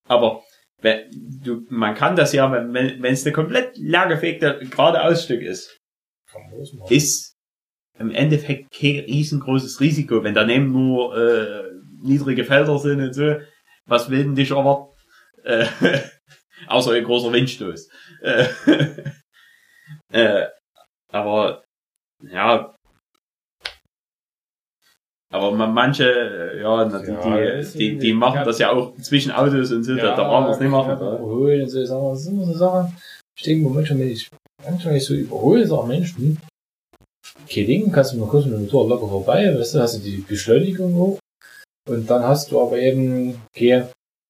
Aber, wenn, du, man kann das ja, wenn, wenn wenn es eine komplett leergefegte geradeausstück ist, Kann man das machen. ist, im Endeffekt kein riesengroßes Risiko, wenn daneben nur äh, niedrige Felder sind und so. Was will denn dich erwarten? Äh, außer ein großer Windstoß. Äh, äh, aber ja, aber man, manche, äh, ja, die, Ja, die, ist- die, die machen ja. das ja auch zwischen Autos und so, da, da brauchen wir es nicht machen. Ja, Ja. überholen und so. Das sind immer so Sachen. Ich denke manchmal, wenn ich, manchmal wenn ich so überhole, sagen Menschen, kein Ding, kannst du mal kurz mit dem Motor locker vorbei, weißt du, hast du die Beschleunigung hoch. Und dann hast du aber eben, okay,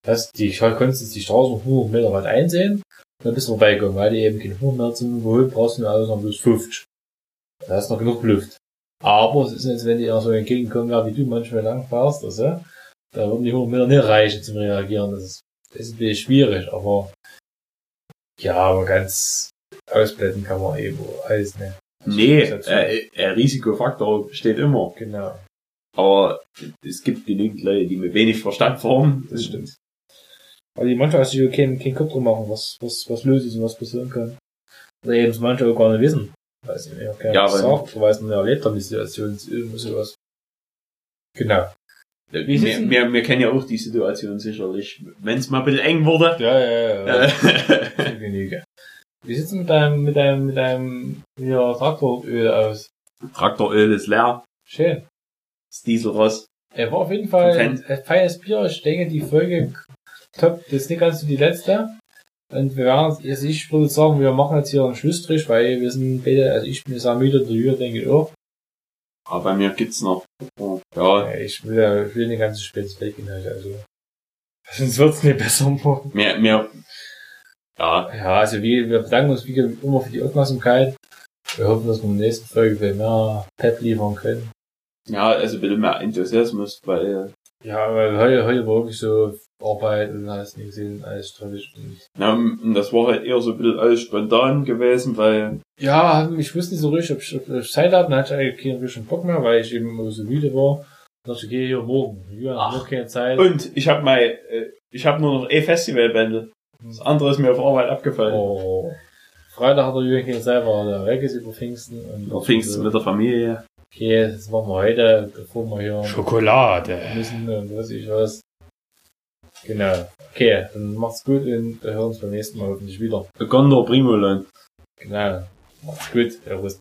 hast die, konntest jetzt die Straße noch 100 Meter weit einsehen. Dann bist du vorbeigekommen, weil du eben keine 100 Meter zum Überholen brauchst du also noch bloß 50. Da hast du noch genug Luft. Aber es ist jetzt, wenn die auch so entgegenkommen, ja, wie du manchmal lang fährst, also, da würden die 100 Meter nicht reichen zum Reagieren. Das ist, das ist ein bisschen schwierig, aber ja, aber ganz ausblenden kann man eben alles nicht. Nee, äh, äh, Risikofaktor besteht immer. Genau. Aber es gibt genügend Leute, die mit wenig Verstand fahren. Das stimmt. Aber die manchmal hast du ja keinen, keinen Kopf drum machen, was, was, was los ist und was passieren kann. Oder eben es manche auch gar nicht wissen. Weiß ich nicht, okay. Ja, Ja, weil- sagt, weil es noch erlebt haben, die Situation, irgendwie sowas. Genau. Wir, wir, wir kennen ja auch die Situation sicherlich. Wenn es mal ein bisschen eng wurde. Ja, ja, ja. Äh, Zur Genüge. Wie sieht's mit deinem, mit deinem, mit deinem, ja, Traktoröl aus? Traktoröl ist leer. Schön. Das Dieselrost. Er war auf jeden Fall ein feines Bier. Ich denke, die Folge top. Das ist nicht ganz so die letzte. Und wir werden, also ich würde sagen, wir machen jetzt hier einen Schlussstrich, weil wir sind beide, also ich bin sehr müde, der Jürgen denke ich auch. Aber bei mir gibt's noch. Ja, Ja, Ich will, ja- ich will nicht ganz so spät ins Bett gehen, halt, also. Sonst wird's nicht besser morgen. mehr, mehr. Ja, Ja, also wir, wir bedanken uns wie immer für die Aufmerksamkeit. Wir hoffen, dass wir in der nächsten Folge viel mehr Pep liefern können. ja, also bisschen mehr Enthusiasmus, weil, Ja, weil heute, heute war wirklich so Arbeit und hast nicht gesehen, alles stressig. Und na, und das war halt eher so ein bisschen alles spontan gewesen, weil, Ja, ich wusste nicht so richtig, ob ich, ob ich Zeit hatte, dann hatte ich eigentlich keinen richtigen Bock mehr, weil ich eben immer so müde war. Dann dachte ich, okay, hier morgen. Ja, noch keine Zeit. und ich habe mein, äh, ich habe nur noch Festivalbändel. Das andere ist mir auf Arbeit abgefallen. Oh. Freitag hat der Jürgen keine Zeit, weil er weg ist über Pfingsten. Und Über Pfingsten mit der Familie. Okay, das machen wir heute, bevor wir hier Schokolade. müssen und weiß ich was. Genau. Okay, dann macht's gut und wir hören uns beim nächsten Mal hoffentlich wieder. Gondor Primoland. Genau. Macht's gut, Servus.